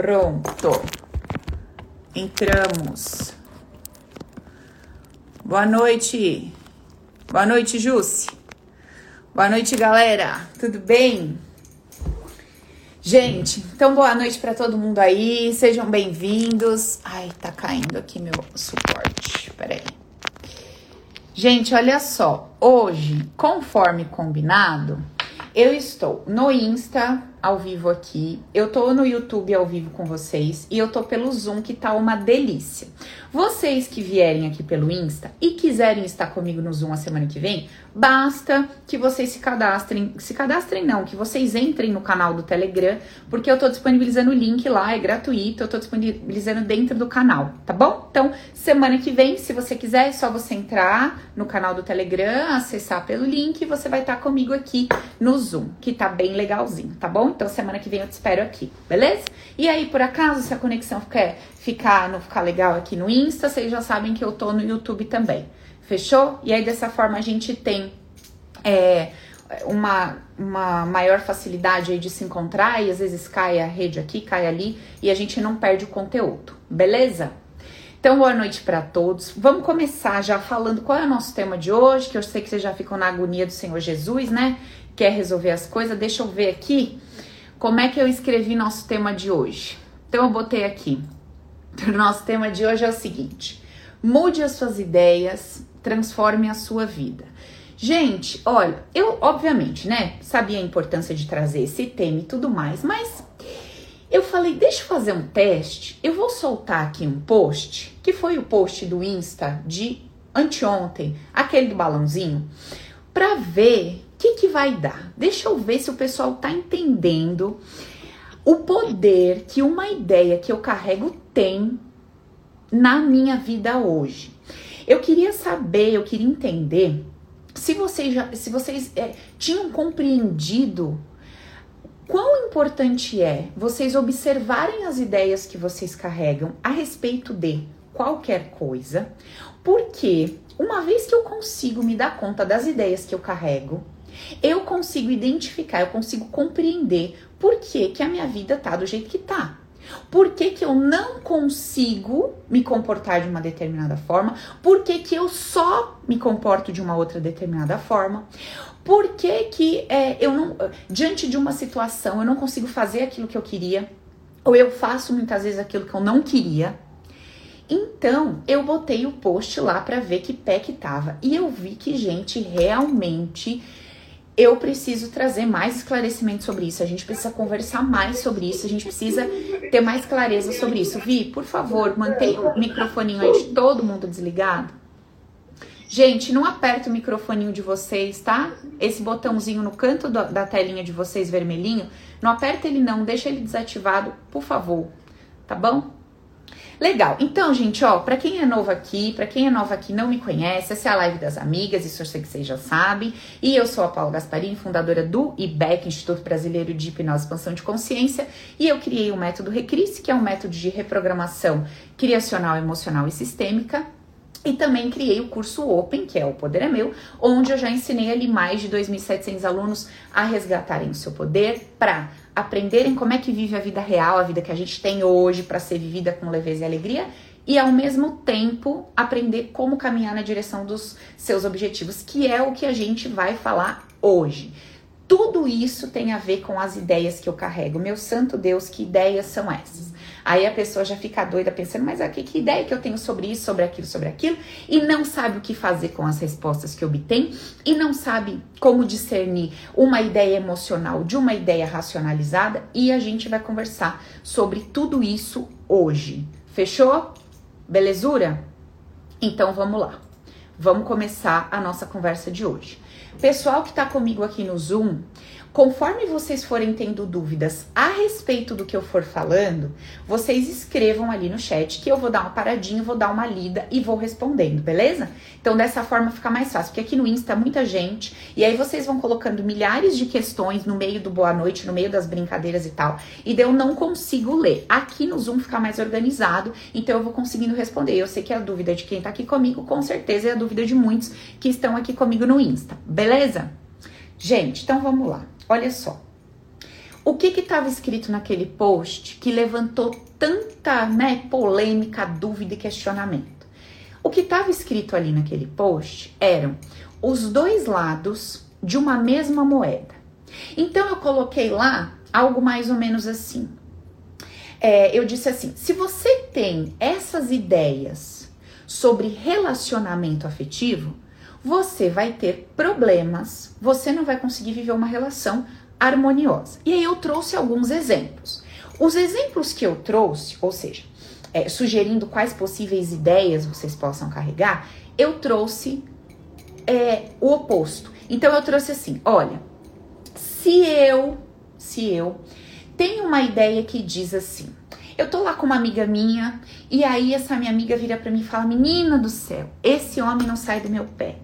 Pronto. Entramos. Boa noite. Boa noite, Jusce. Boa noite, galera. Tudo bem? Gente, então boa noite para todo mundo aí. Sejam bem-vindos. Ai, tá caindo aqui meu suporte. Peraí. Gente, olha só. Hoje, conforme combinado, eu estou no Insta ao vivo aqui, eu tô no YouTube ao vivo com vocês e eu tô pelo Zoom que tá uma delícia. Vocês que vierem aqui pelo Insta e quiserem estar comigo no Zoom a semana que vem, basta que vocês se cadastrem, se cadastrem não, que vocês entrem no canal do Telegram, porque eu tô disponibilizando o link lá, é gratuito, eu tô disponibilizando dentro do canal, tá bom? Então, semana que vem, se você quiser, é só você entrar no canal do Telegram, acessar pelo link e você vai estar comigo aqui no Zoom, que tá bem legalzinho, tá bom? Então, semana que vem eu te espero aqui, beleza? E aí, por acaso, se a conexão ficar, ficar, não ficar legal aqui no Insta, vocês já sabem que eu tô no YouTube também. Fechou? E aí, dessa forma, a gente tem é, uma, uma maior facilidade de se encontrar e às vezes cai a rede aqui, cai ali e a gente não perde o conteúdo, beleza? Então, boa noite para todos. Vamos começar já falando qual é o nosso tema de hoje, que eu sei que vocês já ficam na agonia do Senhor Jesus, né? Quer resolver as coisas. Deixa eu ver aqui como é que eu escrevi nosso tema de hoje. Então, eu botei aqui. O nosso tema de hoje é o seguinte: mude as suas ideias, transforme a sua vida. Gente, olha, eu obviamente, né, sabia a importância de trazer esse tema e tudo mais, mas eu falei, deixa eu fazer um teste. Eu vou soltar aqui um post, que foi o post do Insta de anteontem, aquele do balãozinho, para ver que, que vai dar. Deixa eu ver se o pessoal tá entendendo o poder que uma ideia que eu carrego tem na minha vida hoje. Eu queria saber, eu queria entender se vocês, já, se vocês é, tinham compreendido quão importante é vocês observarem as ideias que vocês carregam a respeito de qualquer coisa, porque uma vez que eu consigo me dar conta das ideias que eu carrego, eu consigo identificar, eu consigo compreender por que, que a minha vida tá do jeito que tá. Por que, que eu não consigo me comportar de uma determinada forma? Por que, que eu só me comporto de uma outra determinada forma? Por que, que é, eu não, diante de uma situação, eu não consigo fazer aquilo que eu queria? Ou eu faço muitas vezes aquilo que eu não queria? Então, eu botei o post lá para ver que pé que tava. E eu vi que, gente, realmente eu preciso trazer mais esclarecimento sobre isso. A gente precisa conversar mais sobre isso. A gente precisa ter mais clareza sobre isso. Vi, por favor, mantenha o microfoninho aí de todo mundo desligado. Gente, não aperta o microfoninho de vocês, tá? Esse botãozinho no canto do, da telinha de vocês vermelhinho, não aperta ele não, deixa ele desativado, por favor, tá bom? Legal. Então, gente, ó, para quem é novo aqui, para quem é nova aqui não me conhece, essa é a live das amigas, isso eu sei que vocês já sabem. E eu sou a Paula Gasparini, fundadora do IBEC, Instituto Brasileiro de Hipnose e Expansão de Consciência, e eu criei o método Recris, que é um método de reprogramação criacional, emocional e sistêmica e também criei o curso Open, que é o Poder é Meu, onde eu já ensinei ali mais de 2.700 alunos a resgatarem o seu poder para aprenderem como é que vive a vida real, a vida que a gente tem hoje para ser vivida com leveza e alegria e ao mesmo tempo aprender como caminhar na direção dos seus objetivos, que é o que a gente vai falar hoje. Tudo isso tem a ver com as ideias que eu carrego. Meu santo Deus, que ideias são essas? Aí a pessoa já fica doida pensando, mas aqui que ideia que eu tenho sobre isso, sobre aquilo, sobre aquilo, e não sabe o que fazer com as respostas que obtém, e não sabe como discernir uma ideia emocional de uma ideia racionalizada, e a gente vai conversar sobre tudo isso hoje. Fechou? Belezura? Então vamos lá. Vamos começar a nossa conversa de hoje. Pessoal que está comigo aqui no Zoom, Conforme vocês forem tendo dúvidas a respeito do que eu for falando, vocês escrevam ali no chat que eu vou dar uma paradinha, vou dar uma lida e vou respondendo, beleza? Então dessa forma fica mais fácil, porque aqui no Insta muita gente e aí vocês vão colocando milhares de questões no meio do boa noite, no meio das brincadeiras e tal, e daí eu não consigo ler. Aqui no Zoom fica mais organizado, então eu vou conseguindo responder. Eu sei que a dúvida de quem tá aqui comigo, com certeza é a dúvida de muitos que estão aqui comigo no Insta, beleza? Gente, então vamos lá. Olha só. O que estava escrito naquele post que levantou tanta né, polêmica, dúvida e questionamento? O que estava escrito ali naquele post eram os dois lados de uma mesma moeda. Então eu coloquei lá algo mais ou menos assim. É, eu disse assim: se você tem essas ideias sobre relacionamento afetivo, você vai ter problemas, você não vai conseguir viver uma relação harmoniosa. E aí eu trouxe alguns exemplos. Os exemplos que eu trouxe, ou seja, é, sugerindo quais possíveis ideias vocês possam carregar, eu trouxe é, o oposto. Então eu trouxe assim: olha, se eu, se eu tenho uma ideia que diz assim, eu tô lá com uma amiga minha e aí essa minha amiga vira para mim e fala: Menina do céu, esse homem não sai do meu pé.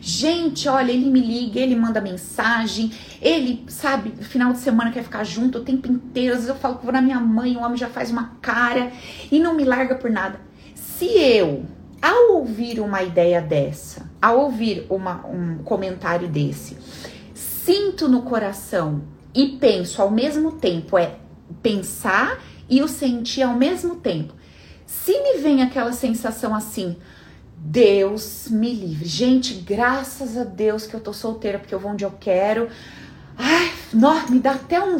Gente, olha, ele me liga, ele manda mensagem, ele, sabe, final de semana quer ficar junto o tempo inteiro. Às vezes eu falo que vou na minha mãe, o homem já faz uma cara e não me larga por nada. Se eu, ao ouvir uma ideia dessa, ao ouvir uma, um comentário desse, sinto no coração e penso ao mesmo tempo, é pensar e o sentir ao mesmo tempo. Se me vem aquela sensação assim, Deus me livre. Gente, graças a Deus que eu tô solteira, porque eu vou onde eu quero. Ai, nó, me dá até um,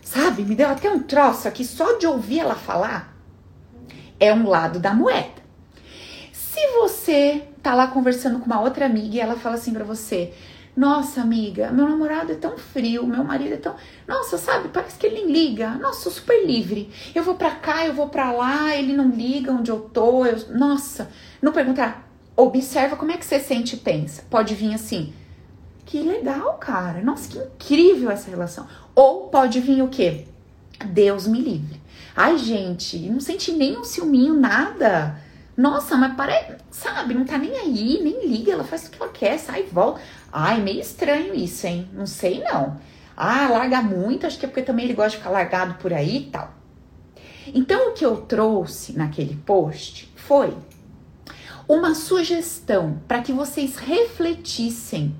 sabe, me deu até um troço aqui só de ouvir ela falar. É um lado da moeda. Se você tá lá conversando com uma outra amiga e ela fala assim para você: "Nossa, amiga, meu namorado é tão frio, meu marido é tão, nossa, sabe, parece que ele liga. Nossa, sou super livre. Eu vou para cá, eu vou para lá, ele não liga onde eu tô. Eu, nossa, não perguntar, observa como é que você sente e pensa. Pode vir assim, que legal, cara. Nossa, que incrível essa relação. Ou pode vir o quê? Deus me livre. Ai, gente, não senti nem um ciúminho, nada. Nossa, mas parece, sabe, não tá nem aí, nem liga, ela faz o que ela quer, sai e volta. Ai, meio estranho isso, hein? Não sei não. Ah, larga muito, acho que é porque também ele gosta de ficar largado por aí e tal. Então, o que eu trouxe naquele post foi uma sugestão para que vocês refletissem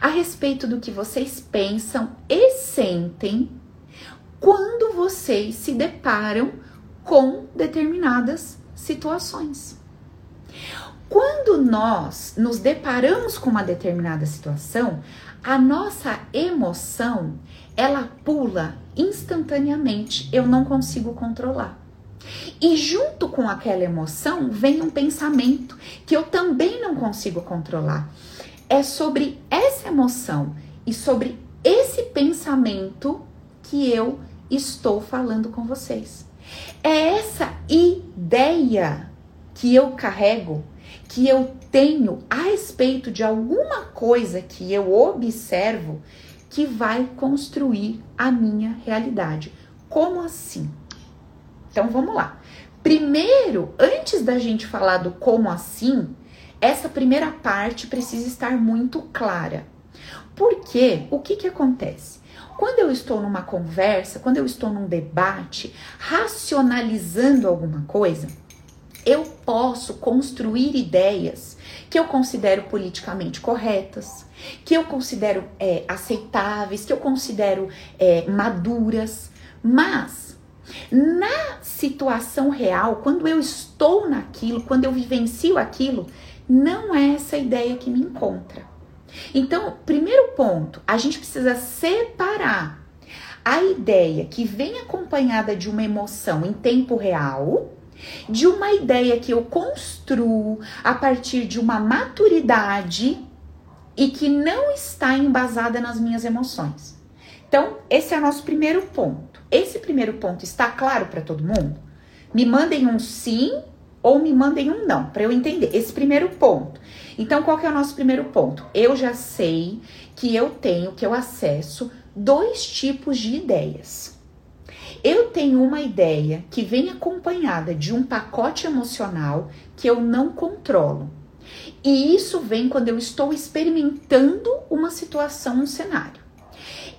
a respeito do que vocês pensam e sentem quando vocês se deparam com determinadas situações. Quando nós nos deparamos com uma determinada situação, a nossa emoção ela pula instantaneamente, eu não consigo controlar. E junto com aquela emoção vem um pensamento que eu também não consigo controlar. É sobre essa emoção e sobre esse pensamento que eu estou falando com vocês. É essa ideia que eu carrego, que eu tenho a respeito de alguma coisa que eu observo, que vai construir a minha realidade. Como assim? Então vamos lá. Primeiro, antes da gente falar do como assim, essa primeira parte precisa estar muito clara. Porque o que, que acontece? Quando eu estou numa conversa, quando eu estou num debate, racionalizando alguma coisa, eu posso construir ideias que eu considero politicamente corretas, que eu considero é, aceitáveis, que eu considero é, maduras, mas na situação real, quando eu estou naquilo, quando eu vivencio aquilo, não é essa ideia que me encontra. Então, primeiro ponto, a gente precisa separar a ideia que vem acompanhada de uma emoção em tempo real de uma ideia que eu construo a partir de uma maturidade e que não está embasada nas minhas emoções. Então, esse é o nosso primeiro ponto. Esse primeiro ponto está claro para todo mundo? Me mandem um sim ou me mandem um não, para eu entender. Esse primeiro ponto. Então, qual que é o nosso primeiro ponto? Eu já sei que eu tenho, que eu acesso dois tipos de ideias. Eu tenho uma ideia que vem acompanhada de um pacote emocional que eu não controlo. E isso vem quando eu estou experimentando uma situação, um cenário.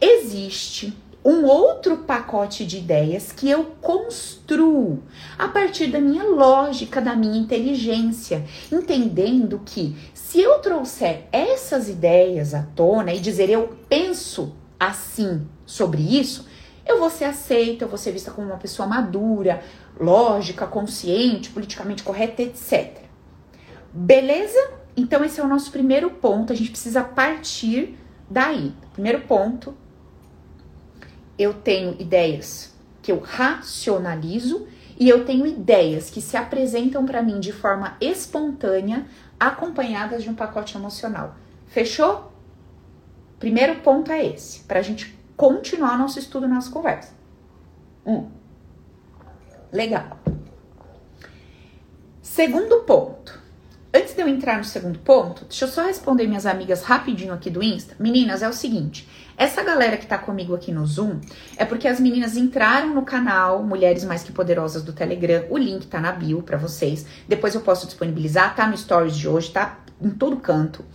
Existe um outro pacote de ideias que eu construo a partir da minha lógica, da minha inteligência, entendendo que se eu trouxer essas ideias à tona e dizer eu penso assim sobre isso, eu vou ser aceita, eu vou ser vista como uma pessoa madura, lógica, consciente, politicamente correta, etc. Beleza? Então esse é o nosso primeiro ponto, a gente precisa partir daí. Primeiro ponto, eu tenho ideias que eu racionalizo e eu tenho ideias que se apresentam para mim de forma espontânea, acompanhadas de um pacote emocional. Fechou? Primeiro ponto é esse, para a gente continuar nosso estudo, nossa conversa. Um. Legal. Segundo ponto. Antes de eu entrar no segundo ponto, deixa eu só responder minhas amigas rapidinho aqui do Insta. Meninas, é o seguinte: essa galera que tá comigo aqui no Zoom é porque as meninas entraram no canal Mulheres Mais Que Poderosas do Telegram. O link tá na bio para vocês. Depois eu posso disponibilizar, tá no stories de hoje, tá em todo canto.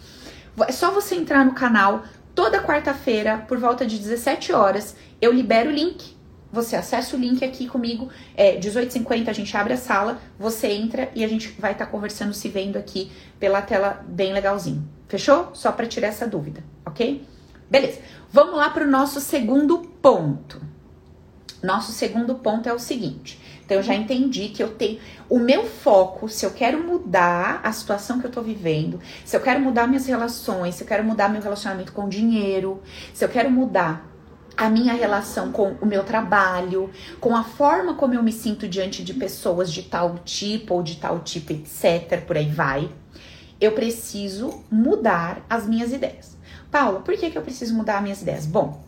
É só você entrar no canal toda quarta-feira, por volta de 17 horas, eu libero o link você acessa o link aqui comigo, é 18h50 a gente abre a sala, você entra e a gente vai estar tá conversando, se vendo aqui pela tela bem legalzinho. Fechou? Só para tirar essa dúvida, ok? Beleza. Vamos lá para o nosso segundo ponto. Nosso segundo ponto é o seguinte. Então eu já entendi que eu tenho o meu foco, se eu quero mudar a situação que eu tô vivendo, se eu quero mudar minhas relações, se eu quero mudar meu relacionamento com o dinheiro, se eu quero mudar a minha relação com o meu trabalho, com a forma como eu me sinto diante de pessoas de tal tipo ou de tal tipo, etc. Por aí vai. Eu preciso mudar as minhas ideias. Paula, por que, que eu preciso mudar as minhas ideias? Bom,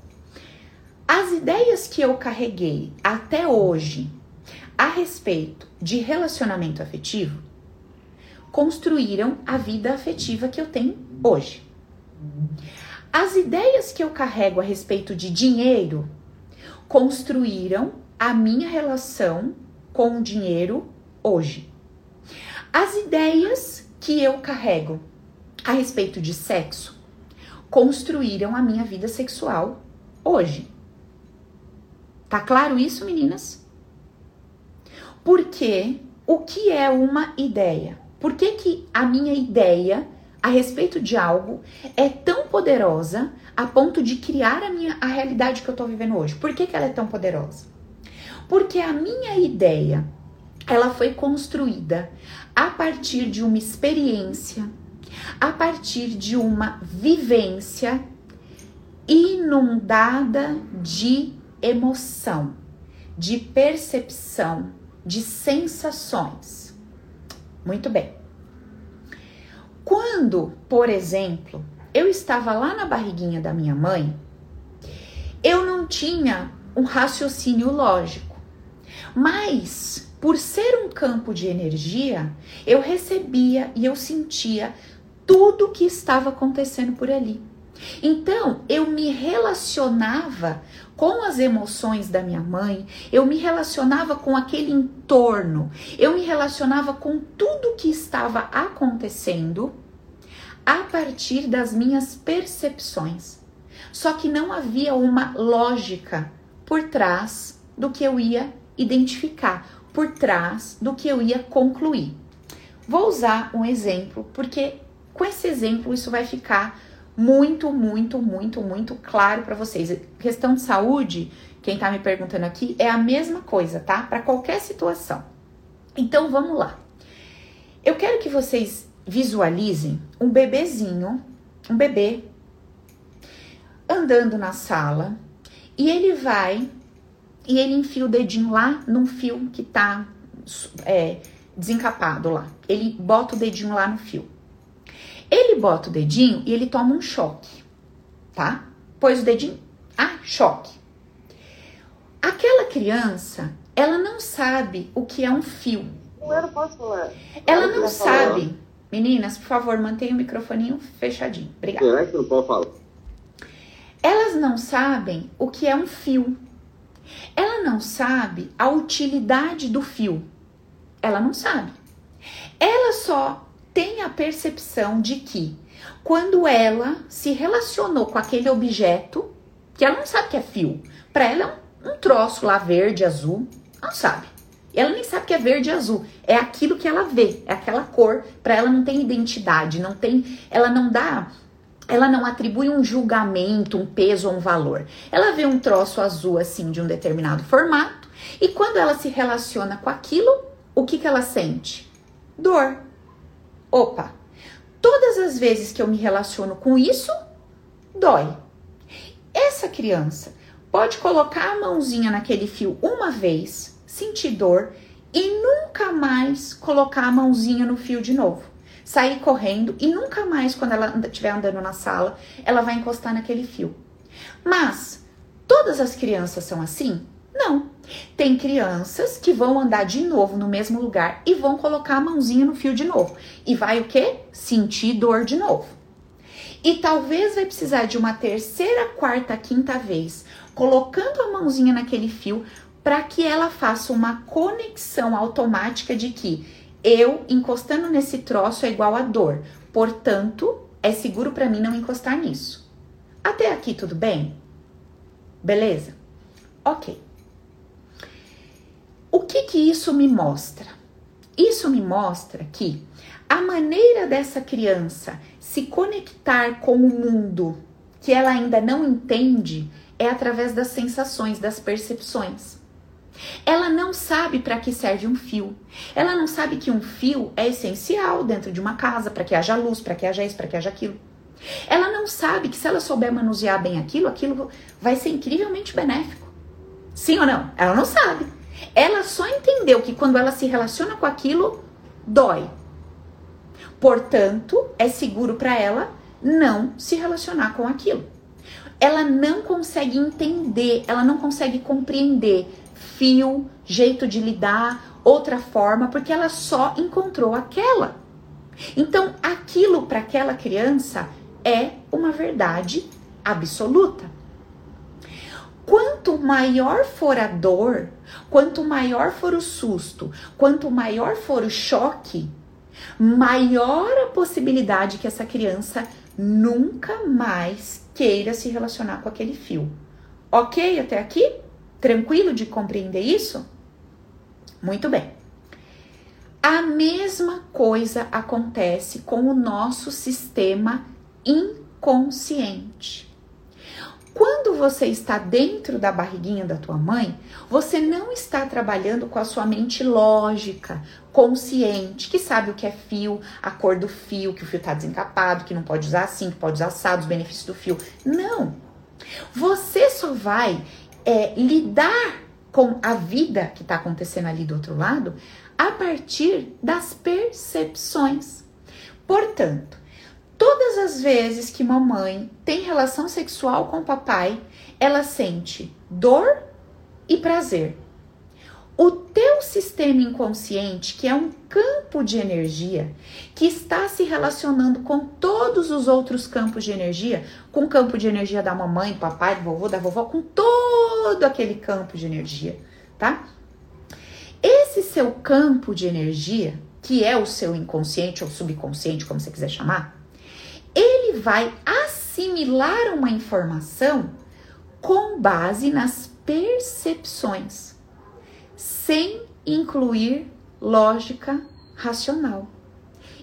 as ideias que eu carreguei até hoje a respeito de relacionamento afetivo construíram a vida afetiva que eu tenho hoje. As ideias que eu carrego a respeito de dinheiro construíram a minha relação com o dinheiro hoje. As ideias que eu carrego a respeito de sexo construíram a minha vida sexual hoje. Tá claro isso, meninas? Porque o que é uma ideia? Por que, que a minha ideia a respeito de algo é tão poderosa a ponto de criar a minha a realidade que eu tô vivendo hoje. Por que, que ela é tão poderosa? Porque a minha ideia ela foi construída a partir de uma experiência, a partir de uma vivência inundada de emoção, de percepção, de sensações. Muito bem. Quando, por exemplo, eu estava lá na barriguinha da minha mãe, eu não tinha um raciocínio lógico. Mas, por ser um campo de energia, eu recebia e eu sentia tudo o que estava acontecendo por ali. Então, eu me relacionava com as emoções da minha mãe, eu me relacionava com aquele entorno, eu me relacionava com tudo que estava acontecendo a partir das minhas percepções. Só que não havia uma lógica por trás do que eu ia identificar, por trás do que eu ia concluir. Vou usar um exemplo, porque com esse exemplo isso vai ficar muito, muito, muito, muito claro para vocês. Questão de saúde, quem tá me perguntando aqui, é a mesma coisa, tá? Para qualquer situação. Então vamos lá. Eu quero que vocês visualizem um bebezinho, um bebê, andando na sala e ele vai e ele enfia o dedinho lá num fio que tá é, desencapado lá. Ele bota o dedinho lá no fio. Ele bota o dedinho e ele toma um choque, tá? Pôs o dedinho, ah, choque. Aquela criança, ela não sabe o que é um fio. Eu não posso falar. Ela não sabe. Meninas, por favor, mantenha o microfoninho fechadinho. Obrigada. Será que não pode falar? Elas não sabem o que é um fio. Ela não sabe a utilidade do fio. Ela não sabe. Ela só tem a percepção de que quando ela se relacionou com aquele objeto, que ela não sabe que é fio, para ela é um, um troço lá verde, azul, não sabe. Ela nem sabe que é verde e azul. É aquilo que ela vê, é aquela cor. Para ela não tem identidade, não tem, ela não dá ela não atribui um julgamento, um peso ou um valor. Ela vê um troço azul assim de um determinado formato e quando ela se relaciona com aquilo, o que, que ela sente? Dor. Opa, todas as vezes que eu me relaciono com isso, dói. Essa criança pode colocar a mãozinha naquele fio uma vez, sentir dor e nunca mais colocar a mãozinha no fio de novo. Sair correndo e nunca mais, quando ela estiver andando na sala, ela vai encostar naquele fio. Mas todas as crianças são assim? Não. Tem crianças que vão andar de novo no mesmo lugar e vão colocar a mãozinha no fio de novo. E vai o quê? Sentir dor de novo. E talvez vai precisar de uma terceira, quarta, quinta vez, colocando a mãozinha naquele fio para que ela faça uma conexão automática de que eu encostando nesse troço é igual a dor. Portanto, é seguro para mim não encostar nisso. Até aqui tudo bem? Beleza? OK. O que que isso me mostra? Isso me mostra que a maneira dessa criança se conectar com o mundo que ela ainda não entende é através das sensações, das percepções. Ela não sabe para que serve um fio. Ela não sabe que um fio é essencial dentro de uma casa para que haja luz, para que haja isso, para que haja aquilo. Ela não sabe que se ela souber manusear bem aquilo, aquilo vai ser incrivelmente benéfico. Sim ou não? Ela não sabe. Ela só entendeu que quando ela se relaciona com aquilo, dói. Portanto, é seguro para ela não se relacionar com aquilo. Ela não consegue entender, ela não consegue compreender fio, jeito de lidar, outra forma, porque ela só encontrou aquela. Então, aquilo para aquela criança é uma verdade absoluta. Quanto maior for a dor, quanto maior for o susto, quanto maior for o choque, maior a possibilidade que essa criança nunca mais queira se relacionar com aquele fio. Ok até aqui? Tranquilo de compreender isso? Muito bem. A mesma coisa acontece com o nosso sistema inconsciente. Quando você está dentro da barriguinha da tua mãe, você não está trabalhando com a sua mente lógica, consciente, que sabe o que é fio, a cor do fio, que o fio está desencapado, que não pode usar assim, que pode usar assado, os benefícios do fio. Não. Você só vai é, lidar com a vida que está acontecendo ali do outro lado a partir das percepções. Portanto, todas as vezes que mamãe tem relação sexual com papai, ela sente dor e prazer. O teu sistema inconsciente, que é um campo de energia, que está se relacionando com todos os outros campos de energia, com o campo de energia da mamãe, do papai, do vovô, da vovó, com todo aquele campo de energia, tá? Esse seu campo de energia, que é o seu inconsciente ou subconsciente, como você quiser chamar, ele vai assimilar uma informação com base nas percepções sem incluir lógica racional.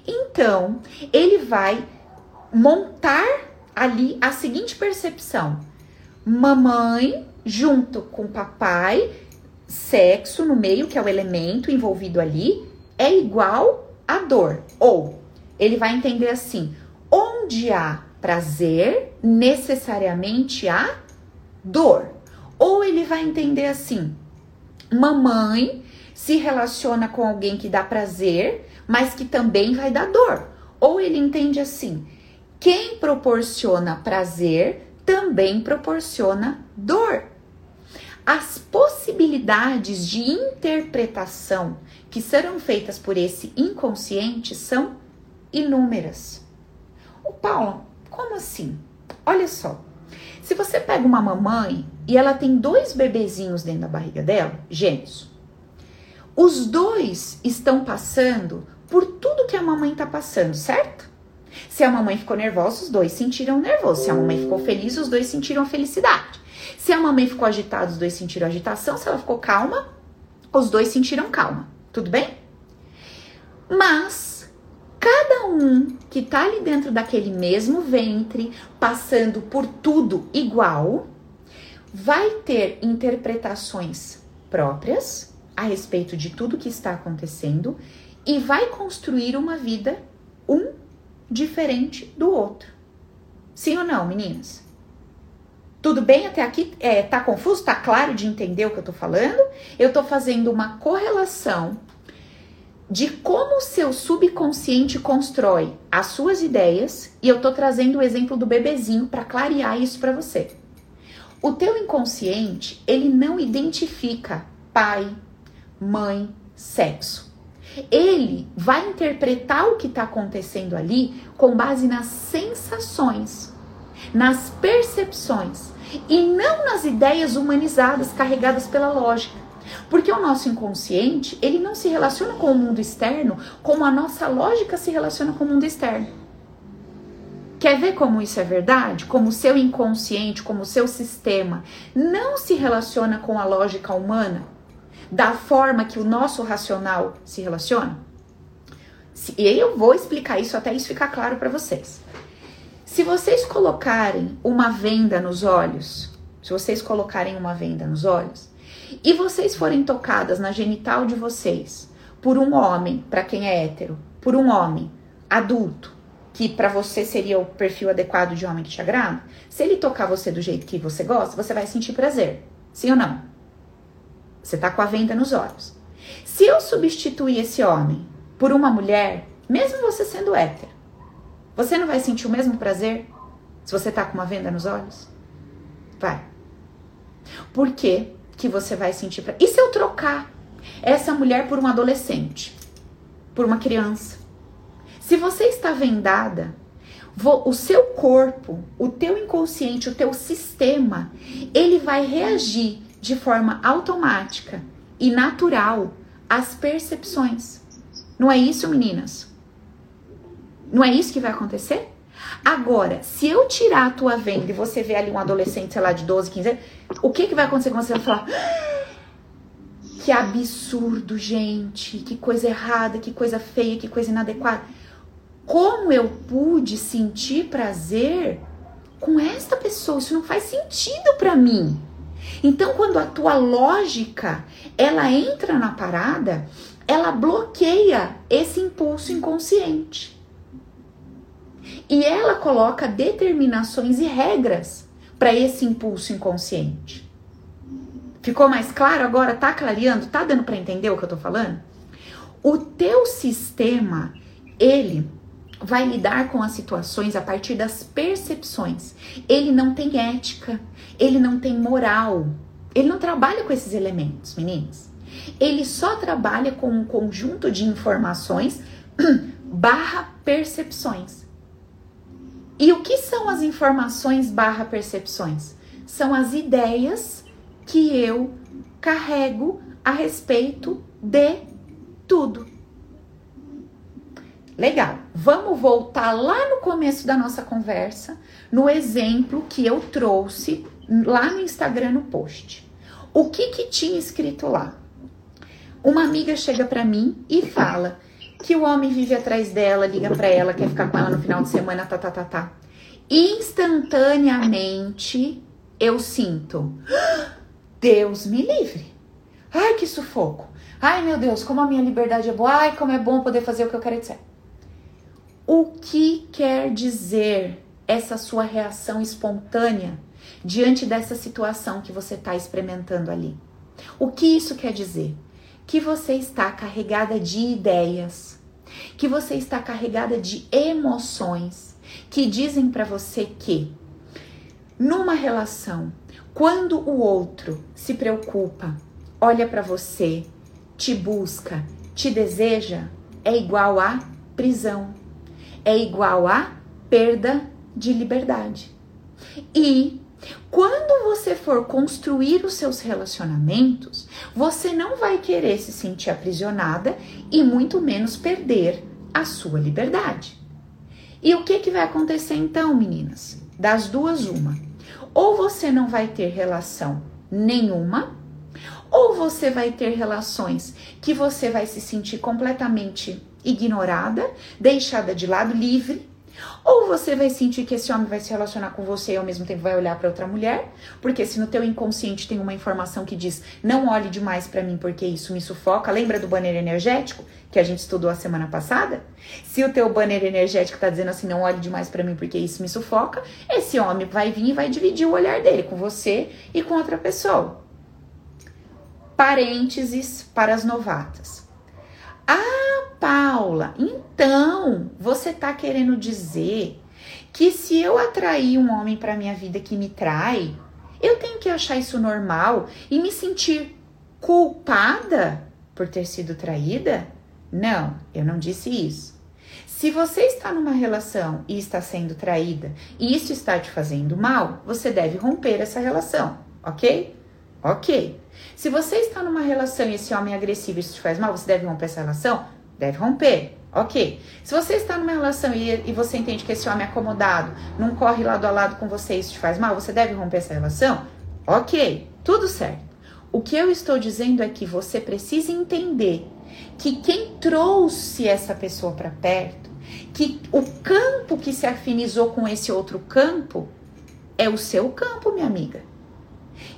Então, ele vai montar ali a seguinte percepção: mamãe junto com papai, sexo no meio, que é o elemento envolvido ali, é igual a dor. Ou ele vai entender assim: onde há prazer, necessariamente há dor. Ou ele vai entender assim: mamãe se relaciona com alguém que dá prazer, mas que também vai dar dor. Ou ele entende assim: quem proporciona prazer também proporciona dor. As possibilidades de interpretação que serão feitas por esse inconsciente são inúmeras. O Paulo, como assim? Olha só. Se você pega uma mamãe e ela tem dois bebezinhos dentro da barriga dela, gêmeos, os dois estão passando por tudo que a mamãe está passando, certo? Se a mamãe ficou nervosa, os dois sentiram nervoso. Se a mamãe ficou feliz, os dois sentiram felicidade. Se a mamãe ficou agitada, os dois sentiram agitação. Se ela ficou calma, os dois sentiram calma. Tudo bem? Mas cada um que tá ali dentro daquele mesmo ventre, passando por tudo igual, vai ter interpretações próprias a respeito de tudo que está acontecendo e vai construir uma vida um diferente do outro. Sim ou não, meninas? Tudo bem até aqui? É, tá confuso? Tá claro de entender o que eu tô falando? Eu tô fazendo uma correlação de como o seu subconsciente constrói as suas ideias e eu tô trazendo o exemplo do bebezinho para clarear isso para você. O teu inconsciente, ele não identifica pai, mãe, sexo. Ele vai interpretar o que está acontecendo ali com base nas sensações, nas percepções e não nas ideias humanizadas carregadas pela lógica. Porque o nosso inconsciente, ele não se relaciona com o mundo externo como a nossa lógica se relaciona com o mundo externo. Quer ver como isso é verdade? Como o seu inconsciente, como o seu sistema não se relaciona com a lógica humana da forma que o nosso racional se relaciona? E eu vou explicar isso até isso ficar claro para vocês. Se vocês colocarem uma venda nos olhos, se vocês colocarem uma venda nos olhos, e vocês forem tocadas na genital de vocês por um homem, para quem é hétero, por um homem adulto, que para você seria o perfil adequado de homem que te agrada, se ele tocar você do jeito que você gosta, você vai sentir prazer. Sim ou não? Você tá com a venda nos olhos. Se eu substituir esse homem por uma mulher, mesmo você sendo hétero, você não vai sentir o mesmo prazer se você tá com uma venda nos olhos? Vai. Por quê? que você vai sentir. Pra... E se eu trocar essa mulher por um adolescente, por uma criança? Se você está vendada, o seu corpo, o teu inconsciente, o teu sistema, ele vai reagir de forma automática e natural às percepções. Não é isso, meninas? Não é isso que vai acontecer? Agora, se eu tirar a tua venda e você vê ali um adolescente, sei lá, de 12, 15 anos, o que, que vai acontecer com você? Vai falar. Ah, que absurdo, gente. Que coisa errada, que coisa feia, que coisa inadequada. Como eu pude sentir prazer com esta pessoa? Isso não faz sentido para mim. Então, quando a tua lógica ela entra na parada, ela bloqueia esse impulso inconsciente. E ela coloca determinações e regras para esse impulso inconsciente. Ficou mais claro agora? Tá clareando? Tá dando para entender o que eu tô falando? O teu sistema, ele vai lidar com as situações a partir das percepções. Ele não tem ética, ele não tem moral. Ele não trabalha com esses elementos, meninas. Ele só trabalha com um conjunto de informações barra percepções. E o que são as informações barra percepções? São as ideias que eu carrego a respeito de tudo. Legal. Vamos voltar lá no começo da nossa conversa, no exemplo que eu trouxe lá no Instagram no post. O que que tinha escrito lá? Uma amiga chega para mim e fala: que o homem vive atrás dela, liga para ela, quer ficar com ela no final de semana, tá, tá, tá, tá. Instantaneamente eu sinto, Deus me livre. Ai, que sufoco. Ai, meu Deus, como a minha liberdade é boa. Ai, como é bom poder fazer o que eu quero dizer. O que quer dizer essa sua reação espontânea diante dessa situação que você está experimentando ali? O que isso quer dizer? que você está carregada de ideias, que você está carregada de emoções que dizem para você que numa relação, quando o outro se preocupa, olha para você, te busca, te deseja, é igual a prisão, é igual a perda de liberdade. E quando você for construir os seus relacionamentos, você não vai querer se sentir aprisionada e muito menos perder a sua liberdade. E o que, que vai acontecer então, meninas? Das duas, uma. Ou você não vai ter relação nenhuma, ou você vai ter relações que você vai se sentir completamente ignorada, deixada de lado, livre, ou você vai sentir que esse homem vai se relacionar com você e ao mesmo tempo vai olhar para outra mulher, porque se no teu inconsciente tem uma informação que diz: "Não olhe demais para mim porque isso me sufoca". Lembra do banner energético que a gente estudou a semana passada? Se o teu banner energético tá dizendo assim: "Não olhe demais para mim porque isso me sufoca", esse homem vai vir e vai dividir o olhar dele com você e com outra pessoa. Parênteses para as novatas. Ah, Paula, então você tá querendo dizer que se eu atrair um homem para minha vida que me trai, eu tenho que achar isso normal e me sentir culpada por ter sido traída? Não, eu não disse isso. Se você está numa relação e está sendo traída e isso está te fazendo mal, você deve romper essa relação, ok? Ok. Se você está numa relação e esse homem é agressivo e isso te faz mal, você deve romper essa relação? Deve romper. Ok. Se você está numa relação e, e, você entende que esse homem é acomodado, não corre lado a lado com você e isso te faz mal, você deve romper essa relação? Ok. Tudo certo. O que eu estou dizendo é que você precisa entender que quem trouxe essa pessoa para perto, que o campo que se afinizou com esse outro campo, é o seu campo, minha amiga.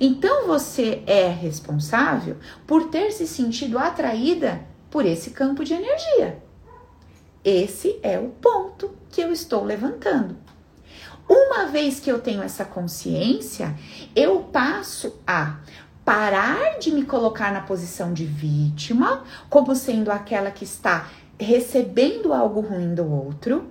Então você é responsável por ter se sentido atraída por esse campo de energia. Esse é o ponto que eu estou levantando. Uma vez que eu tenho essa consciência, eu passo a parar de me colocar na posição de vítima, como sendo aquela que está recebendo algo ruim do outro.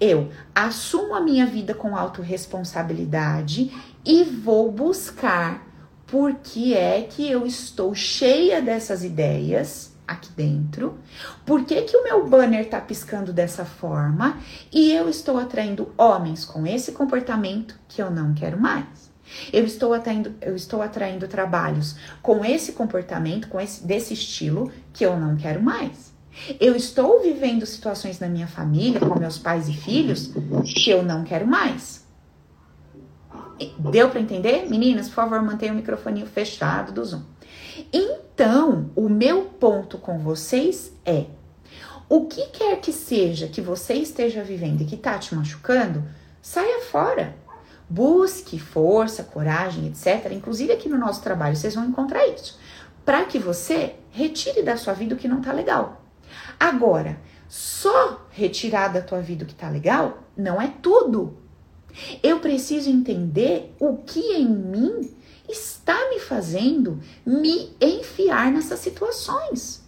Eu assumo a minha vida com autorresponsabilidade e vou buscar por que é que eu estou cheia dessas ideias aqui dentro, por que, que o meu banner tá piscando dessa forma e eu estou atraindo homens com esse comportamento que eu não quero mais. Eu estou atraindo, eu estou atraindo trabalhos com esse comportamento, com esse desse estilo que eu não quero mais. Eu estou vivendo situações na minha família, com meus pais e filhos, que eu não quero mais. Deu para entender? Meninas, por favor, mantenha o microfone fechado do Zoom. Então, o meu ponto com vocês é: o que quer que seja que você esteja vivendo e que tá te machucando, saia fora. Busque força, coragem, etc. Inclusive aqui no nosso trabalho vocês vão encontrar isso. Para que você retire da sua vida o que não tá legal. Agora, só retirar da tua vida o que tá legal não é tudo. Eu preciso entender o que em mim está me fazendo me enfiar nessas situações.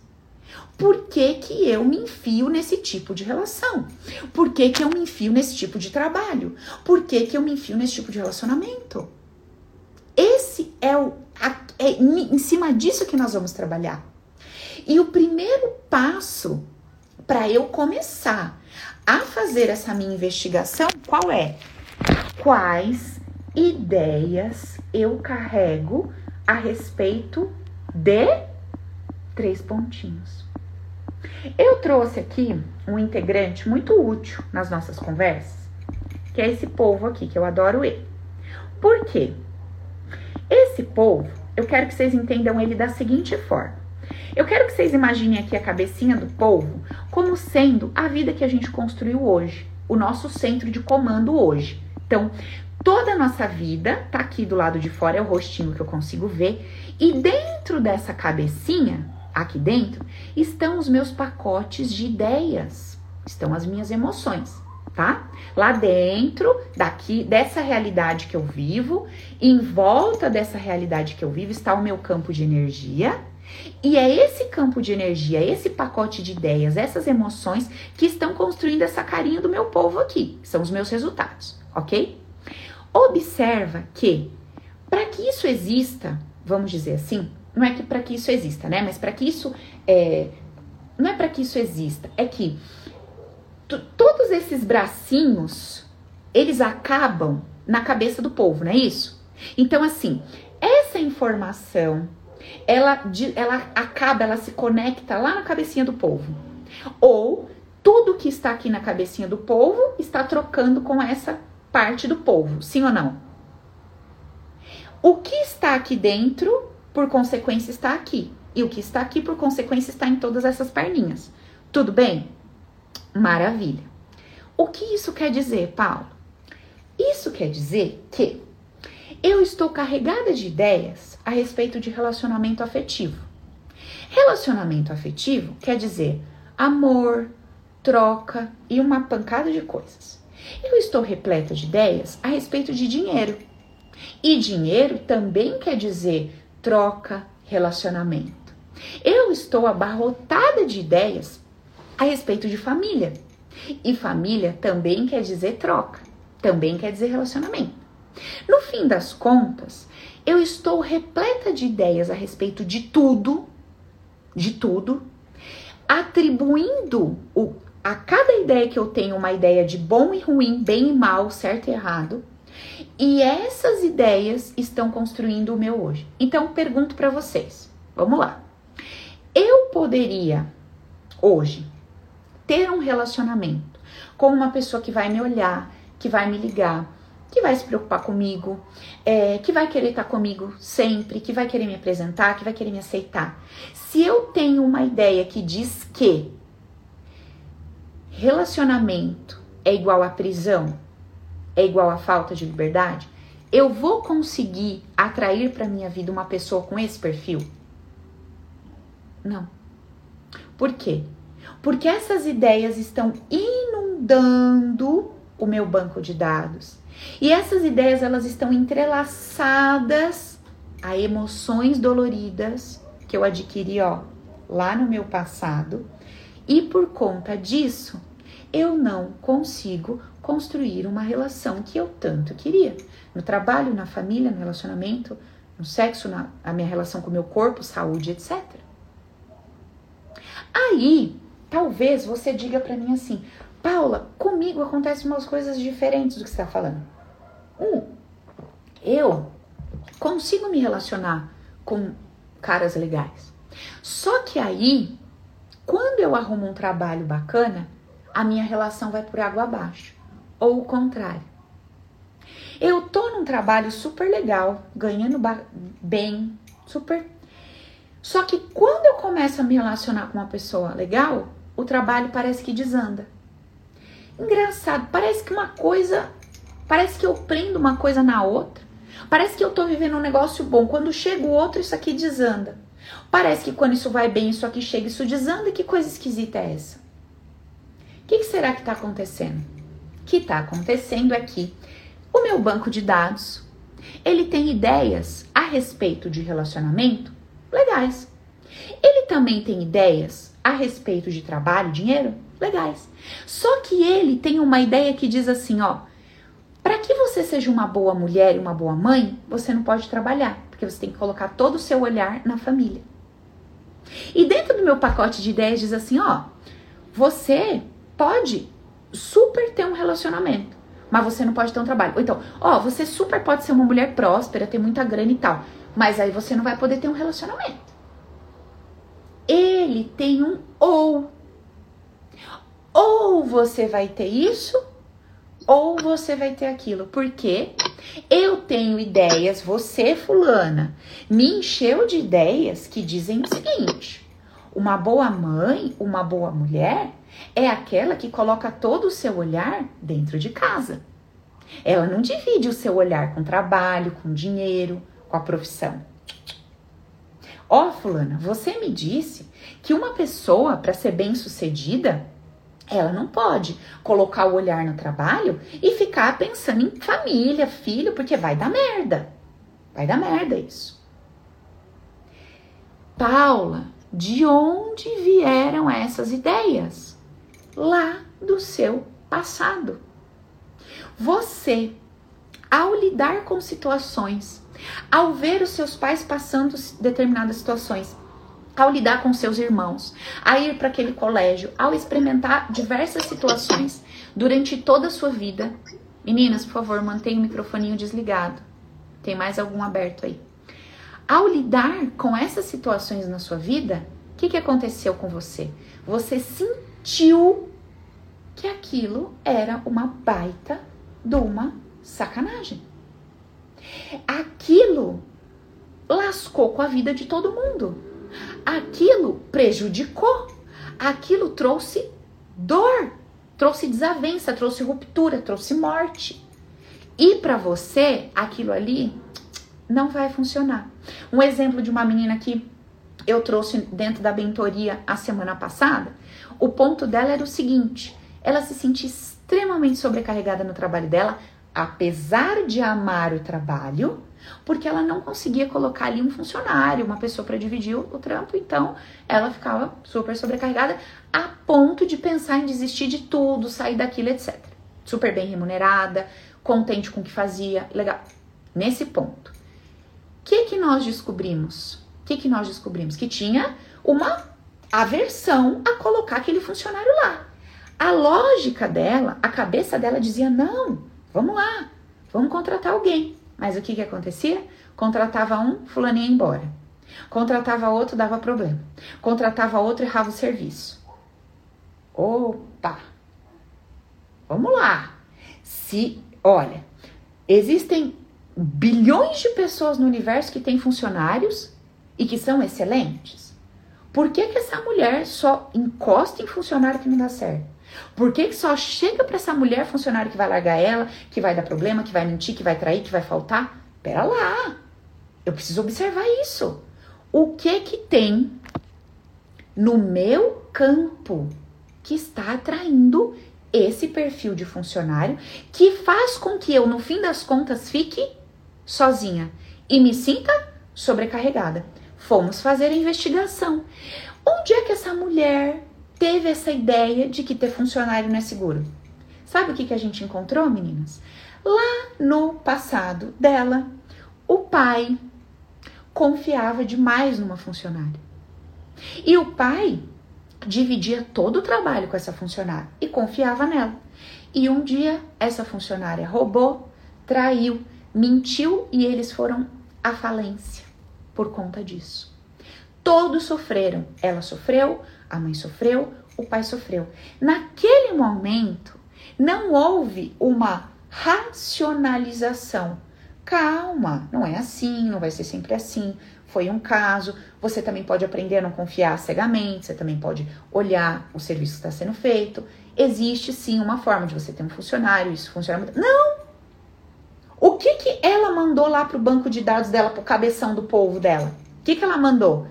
Por que, que eu me enfio nesse tipo de relação? Por que, que eu me enfio nesse tipo de trabalho? Por que, que eu me enfio nesse tipo de relacionamento? Esse é o é em cima disso que nós vamos trabalhar. E o primeiro passo para eu começar a fazer essa minha investigação, qual é? Quais ideias eu carrego a respeito de três pontinhos. Eu trouxe aqui um integrante muito útil nas nossas conversas, que é esse povo aqui, que eu adoro ele. Por quê? Esse povo, eu quero que vocês entendam ele da seguinte forma. Eu quero que vocês imaginem aqui a cabecinha do povo como sendo a vida que a gente construiu hoje, o nosso centro de comando hoje. Então, toda a nossa vida tá aqui do lado de fora, é o rostinho que eu consigo ver, e dentro dessa cabecinha, aqui dentro, estão os meus pacotes de ideias, estão as minhas emoções, tá? Lá dentro daqui dessa realidade que eu vivo, em volta dessa realidade que eu vivo está o meu campo de energia. E é esse campo de energia, esse pacote de ideias, essas emoções que estão construindo essa carinha do meu povo aqui. São os meus resultados, ok? Observa que para que isso exista, vamos dizer assim, não é que para que isso exista, né? Mas para que isso é, não é para que isso exista, é que todos esses bracinhos eles acabam na cabeça do povo, não é isso? Então assim, essa informação ela, ela acaba, ela se conecta lá na cabecinha do povo. Ou tudo que está aqui na cabecinha do povo está trocando com essa parte do povo, sim ou não? O que está aqui dentro, por consequência, está aqui. E o que está aqui, por consequência, está em todas essas perninhas. Tudo bem? Maravilha. O que isso quer dizer, Paulo? Isso quer dizer que eu estou carregada de ideias a respeito de relacionamento afetivo. Relacionamento afetivo quer dizer amor, troca e uma pancada de coisas. Eu estou repleta de ideias a respeito de dinheiro. E dinheiro também quer dizer troca, relacionamento. Eu estou abarrotada de ideias a respeito de família. E família também quer dizer troca, também quer dizer relacionamento. No fim das contas, eu estou repleta de ideias a respeito de tudo, de tudo, atribuindo o, a cada ideia que eu tenho uma ideia de bom e ruim, bem e mal, certo e errado. E essas ideias estão construindo o meu hoje. Então, pergunto para vocês. Vamos lá. Eu poderia hoje ter um relacionamento com uma pessoa que vai me olhar, que vai me ligar, que vai se preocupar comigo, é, que vai querer estar comigo sempre, que vai querer me apresentar, que vai querer me aceitar. Se eu tenho uma ideia que diz que relacionamento é igual a prisão, é igual a falta de liberdade, eu vou conseguir atrair para minha vida uma pessoa com esse perfil? Não. Por quê? Porque essas ideias estão inundando o meu banco de dados. E essas ideias elas estão entrelaçadas a emoções doloridas que eu adquiri, ó, lá no meu passado. E por conta disso, eu não consigo construir uma relação que eu tanto queria. No trabalho, na família, no relacionamento, no sexo, na a minha relação com o meu corpo, saúde, etc. Aí, talvez você diga para mim assim: Paula, comigo acontecem umas coisas diferentes do que você está falando. Um, eu consigo me relacionar com caras legais. Só que aí, quando eu arrumo um trabalho bacana, a minha relação vai por água abaixo. Ou o contrário. Eu tô num trabalho super legal, ganhando bem, super. Só que quando eu começo a me relacionar com uma pessoa legal, o trabalho parece que desanda. Engraçado, parece que uma coisa, parece que eu prendo uma coisa na outra. Parece que eu tô vivendo um negócio bom. Quando chega o outro, isso aqui desanda. Parece que quando isso vai bem, isso aqui chega, isso desanda. Que coisa esquisita é essa? Que, que será que está acontecendo? O que está acontecendo é que o meu banco de dados ele tem ideias a respeito de relacionamento legais. Ele também tem ideias a respeito de trabalho, dinheiro legais. Só que ele tem uma ideia que diz assim, ó, para que você seja uma boa mulher e uma boa mãe, você não pode trabalhar, porque você tem que colocar todo o seu olhar na família. E dentro do meu pacote de ideias diz assim, ó, você pode super ter um relacionamento, mas você não pode ter um trabalho. Ou então, ó, você super pode ser uma mulher próspera, ter muita grana e tal, mas aí você não vai poder ter um relacionamento. Ele tem um ou ou você vai ter isso, ou você vai ter aquilo. Porque eu tenho ideias, você, fulana, me encheu de ideias que dizem o seguinte: uma boa mãe, uma boa mulher é aquela que coloca todo o seu olhar dentro de casa. Ela não divide o seu olhar com trabalho, com dinheiro, com a profissão. Ó, oh, fulana, você me disse que uma pessoa, para ser bem-sucedida, ela não pode colocar o olhar no trabalho e ficar pensando em família, filho, porque vai dar merda. Vai dar merda isso. Paula, de onde vieram essas ideias? Lá do seu passado. Você, ao lidar com situações, ao ver os seus pais passando determinadas situações, ao lidar com seus irmãos, a ir para aquele colégio, ao experimentar diversas situações durante toda a sua vida. Meninas, por favor, mantenha o microfoninho desligado. Tem mais algum aberto aí? Ao lidar com essas situações na sua vida, o que, que aconteceu com você? Você sentiu que aquilo era uma baita de uma sacanagem. Aquilo lascou com a vida de todo mundo aquilo prejudicou, aquilo trouxe dor, trouxe desavença, trouxe ruptura, trouxe morte. E para você, aquilo ali não vai funcionar. Um exemplo de uma menina que eu trouxe dentro da mentoria a semana passada, o ponto dela era o seguinte: ela se sentia extremamente sobrecarregada no trabalho dela, apesar de amar o trabalho, porque ela não conseguia colocar ali um funcionário, uma pessoa para dividir o, o trampo, então ela ficava super sobrecarregada a ponto de pensar em desistir de tudo, sair daquilo, etc. Super bem remunerada, contente com o que fazia, legal. Nesse ponto, o que que nós descobrimos? O que que nós descobrimos? Que tinha uma aversão a colocar aquele funcionário lá. A lógica dela, a cabeça dela dizia: não, vamos lá, vamos contratar alguém. Mas o que, que acontecia? Contratava um, fulano ia embora. Contratava outro, dava problema. Contratava outro, errava o serviço. Opa! Vamos lá. Se, olha, existem bilhões de pessoas no universo que têm funcionários e que são excelentes. Por que, que essa mulher só encosta em funcionário que não dá certo? Por que, que só chega para essa mulher funcionário que vai largar ela, que vai dar problema, que vai mentir, que vai trair, que vai faltar? Pera lá. Eu preciso observar isso. O que que tem no meu campo que está atraindo esse perfil de funcionário que faz com que eu, no fim das contas, fique sozinha e me sinta sobrecarregada? Fomos fazer a investigação. Onde é que essa mulher teve essa ideia de que ter funcionário não é seguro. Sabe o que, que a gente encontrou, meninas? Lá no passado dela, o pai confiava demais numa funcionária. E o pai dividia todo o trabalho com essa funcionária e confiava nela. E um dia essa funcionária roubou, traiu, mentiu e eles foram à falência por conta disso. Todos sofreram. Ela sofreu, a mãe sofreu, o pai sofreu. Naquele momento, não houve uma racionalização. Calma, não é assim, não vai ser sempre assim. Foi um caso. Você também pode aprender a não confiar cegamente, você também pode olhar o serviço que está sendo feito. Existe sim uma forma de você ter um funcionário, isso funciona muito. Não! O que que ela mandou lá para o banco de dados dela, para o cabeção do povo dela? O que que ela mandou?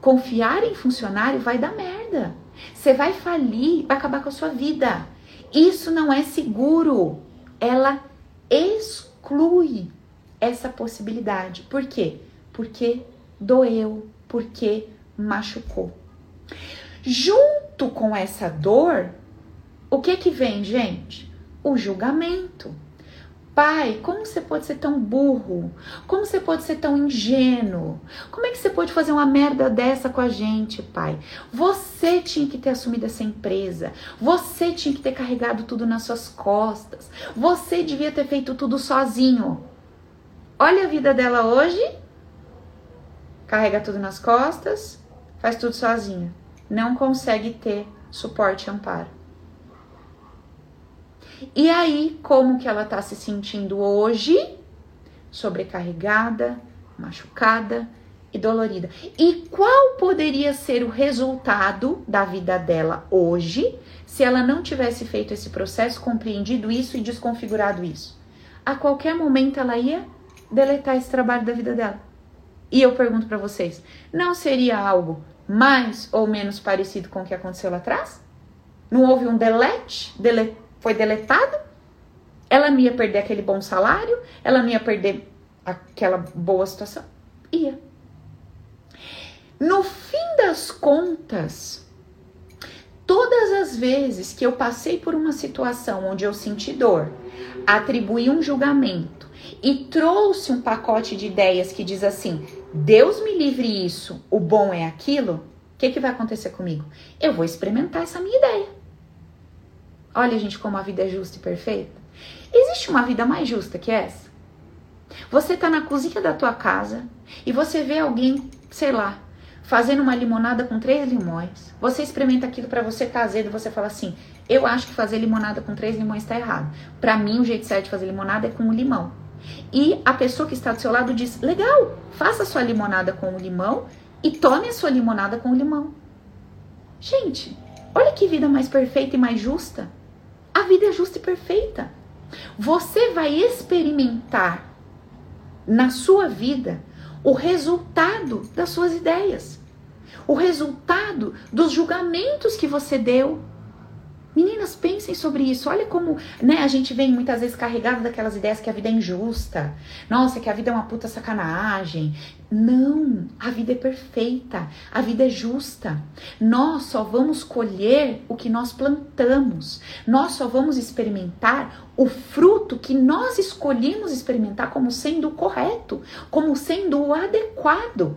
Confiar em funcionário vai dar merda. Você vai falir, vai acabar com a sua vida. Isso não é seguro. Ela exclui essa possibilidade. Por quê? Porque doeu, porque machucou. Junto com essa dor, o que que vem, gente? O julgamento. Pai, como você pode ser tão burro? Como você pode ser tão ingênuo? Como é que você pode fazer uma merda dessa com a gente, pai? Você tinha que ter assumido essa empresa. Você tinha que ter carregado tudo nas suas costas. Você devia ter feito tudo sozinho. Olha a vida dela hoje. Carrega tudo nas costas, faz tudo sozinha. Não consegue ter suporte e amparo. E aí, como que ela tá se sentindo hoje? Sobrecarregada, machucada e dolorida. E qual poderia ser o resultado da vida dela hoje se ela não tivesse feito esse processo, compreendido isso e desconfigurado isso? A qualquer momento ela ia deletar esse trabalho da vida dela. E eu pergunto para vocês, não seria algo mais ou menos parecido com o que aconteceu lá atrás? Não houve um delete, delete foi deletado, ela não ia perder aquele bom salário, ela não ia perder aquela boa situação. Ia. No fim das contas, todas as vezes que eu passei por uma situação onde eu senti dor, atribuí um julgamento e trouxe um pacote de ideias que diz assim: Deus me livre isso, o bom é aquilo, o que, que vai acontecer comigo? Eu vou experimentar essa minha ideia. Olha, gente, como a vida é justa e perfeita. Existe uma vida mais justa que essa? Você tá na cozinha da tua casa e você vê alguém, sei lá, fazendo uma limonada com três limões. Você experimenta aquilo para você tá azedo, você fala assim: "Eu acho que fazer limonada com três limões tá errado. Para mim, o jeito certo de fazer limonada é com um limão." E a pessoa que está do seu lado diz: "Legal, faça sua limonada com o limão e tome a sua limonada com o limão." Gente, olha que vida mais perfeita e mais justa. A vida é justa e perfeita. Você vai experimentar na sua vida o resultado das suas ideias, o resultado dos julgamentos que você deu, Meninas, pensem sobre isso. Olha como, né, a gente vem muitas vezes carregado daquelas ideias que a vida é injusta. Nossa, que a vida é uma puta sacanagem. Não, a vida é perfeita, a vida é justa. Nós só vamos colher o que nós plantamos. Nós só vamos experimentar o fruto que nós escolhemos experimentar como sendo o correto, como sendo o adequado.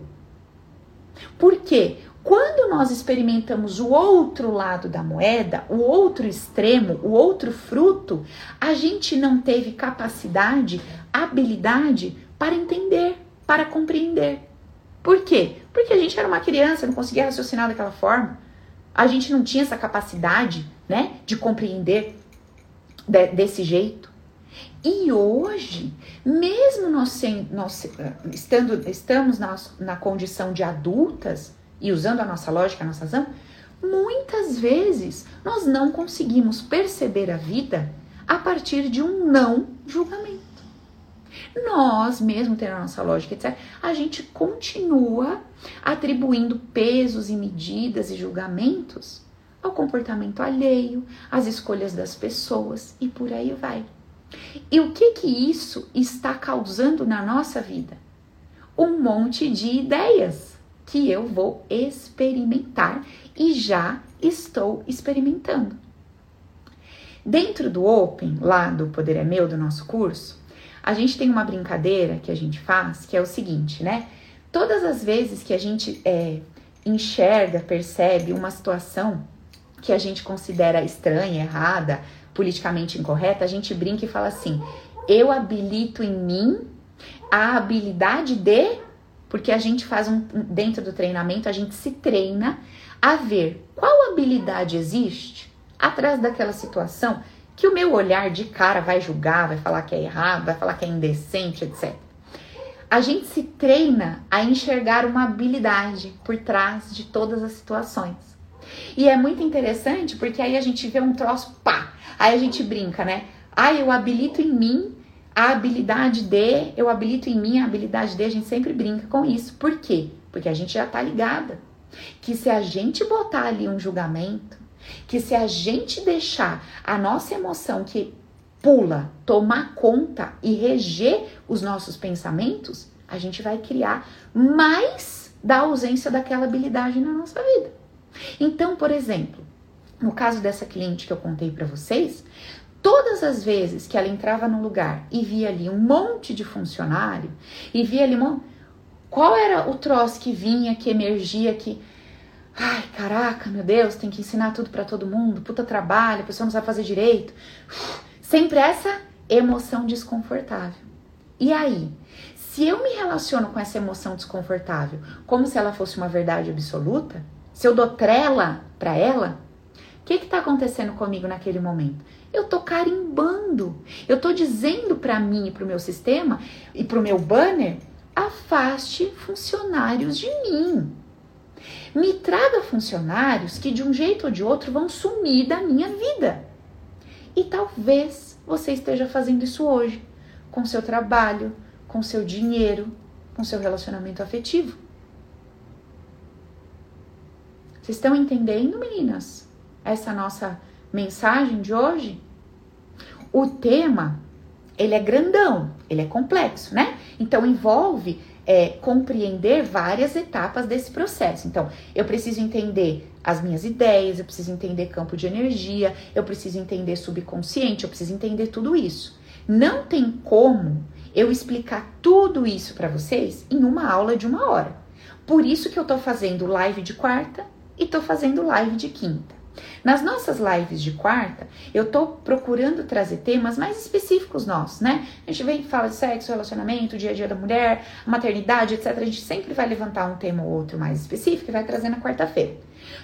Por quê? Quando nós experimentamos o outro lado da moeda, o outro extremo, o outro fruto, a gente não teve capacidade, habilidade para entender, para compreender. Por quê? Porque a gente era uma criança, não conseguia raciocinar daquela forma. A gente não tinha essa capacidade, né, de compreender de, desse jeito. E hoje, mesmo nós, nós eh, estando, estamos na, na condição de adultas, e usando a nossa lógica, a nossa razão, muitas vezes nós não conseguimos perceber a vida a partir de um não julgamento. Nós, mesmo tendo a nossa lógica, etc., a gente continua atribuindo pesos e medidas e julgamentos ao comportamento alheio, às escolhas das pessoas e por aí vai. E o que que isso está causando na nossa vida? Um monte de ideias que eu vou experimentar e já estou experimentando. Dentro do Open, lá do Poder é Meu, do nosso curso, a gente tem uma brincadeira que a gente faz, que é o seguinte, né? Todas as vezes que a gente é, enxerga, percebe uma situação que a gente considera estranha, errada, politicamente incorreta, a gente brinca e fala assim: eu habilito em mim a habilidade de porque a gente faz um dentro do treinamento, a gente se treina a ver qual habilidade existe atrás daquela situação que o meu olhar de cara vai julgar, vai falar que é errado, vai falar que é indecente, etc. A gente se treina a enxergar uma habilidade por trás de todas as situações. E é muito interessante porque aí a gente vê um troço, pá, aí a gente brinca, né? Ah, eu habilito em mim a habilidade de, eu habilito em mim a habilidade de, a gente sempre brinca com isso. Por quê? Porque a gente já tá ligada. Que se a gente botar ali um julgamento, que se a gente deixar a nossa emoção que pula tomar conta e reger os nossos pensamentos, a gente vai criar mais da ausência daquela habilidade na nossa vida. Então, por exemplo, no caso dessa cliente que eu contei para vocês, Todas as vezes que ela entrava no lugar e via ali um monte de funcionário, e via ali um... qual era o troço que vinha, que emergia, que. Ai, caraca, meu Deus, tem que ensinar tudo para todo mundo, puta trabalho, a pessoa não sabe fazer direito. Sempre essa emoção desconfortável. E aí, se eu me relaciono com essa emoção desconfortável como se ela fosse uma verdade absoluta, se eu dou trela para ela, o que está acontecendo comigo naquele momento? Eu tô carimbando. Eu tô dizendo para mim e para o meu sistema e para o meu banner: afaste funcionários de mim. Me traga funcionários que de um jeito ou de outro vão sumir da minha vida. E talvez você esteja fazendo isso hoje, com seu trabalho, com seu dinheiro, com seu relacionamento afetivo. Vocês estão entendendo, meninas? Essa nossa mensagem de hoje? O tema, ele é grandão, ele é complexo, né? Então envolve é, compreender várias etapas desse processo. Então, eu preciso entender as minhas ideias, eu preciso entender campo de energia, eu preciso entender subconsciente, eu preciso entender tudo isso. Não tem como eu explicar tudo isso para vocês em uma aula de uma hora. Por isso que eu tô fazendo live de quarta e tô fazendo live de quinta. Nas nossas lives de quarta, eu tô procurando trazer temas mais específicos nossos, né? A gente vem fala de sexo, relacionamento, dia a dia da mulher, maternidade, etc. A gente sempre vai levantar um tema ou outro mais específico e vai trazer na quarta-feira.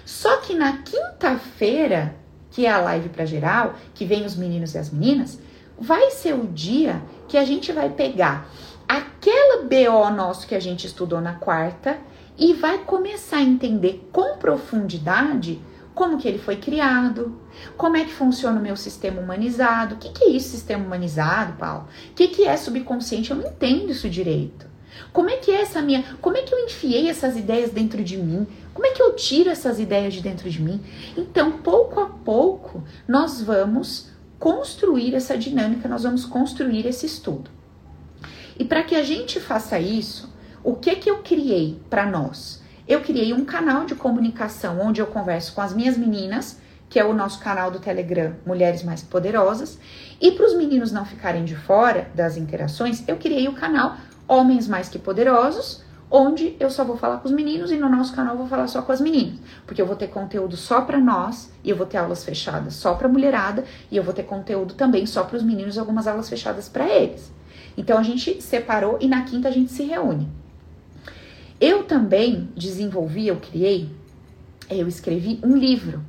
Só que na quinta-feira, que é a live para geral, que vem os meninos e as meninas, vai ser o dia que a gente vai pegar aquela BO nosso que a gente estudou na quarta e vai começar a entender com profundidade como que ele foi criado, como é que funciona o meu sistema humanizado. O que, que é isso, sistema humanizado, Paulo? O que, que é subconsciente? Eu não entendo isso direito. Como é que é essa minha. Como é que eu enfiei essas ideias dentro de mim? Como é que eu tiro essas ideias de dentro de mim? Então, pouco a pouco, nós vamos construir essa dinâmica, nós vamos construir esse estudo. E para que a gente faça isso, o que que eu criei para nós? Eu criei um canal de comunicação onde eu converso com as minhas meninas, que é o nosso canal do Telegram Mulheres Mais Poderosas, e para os meninos não ficarem de fora das interações, eu criei o canal Homens Mais Que Poderosos, onde eu só vou falar com os meninos e no nosso canal eu vou falar só com as meninas, porque eu vou ter conteúdo só para nós e eu vou ter aulas fechadas só para mulherada e eu vou ter conteúdo também só para os meninos, algumas aulas fechadas para eles. Então a gente separou e na quinta a gente se reúne. Eu também desenvolvi, eu criei, eu escrevi um livro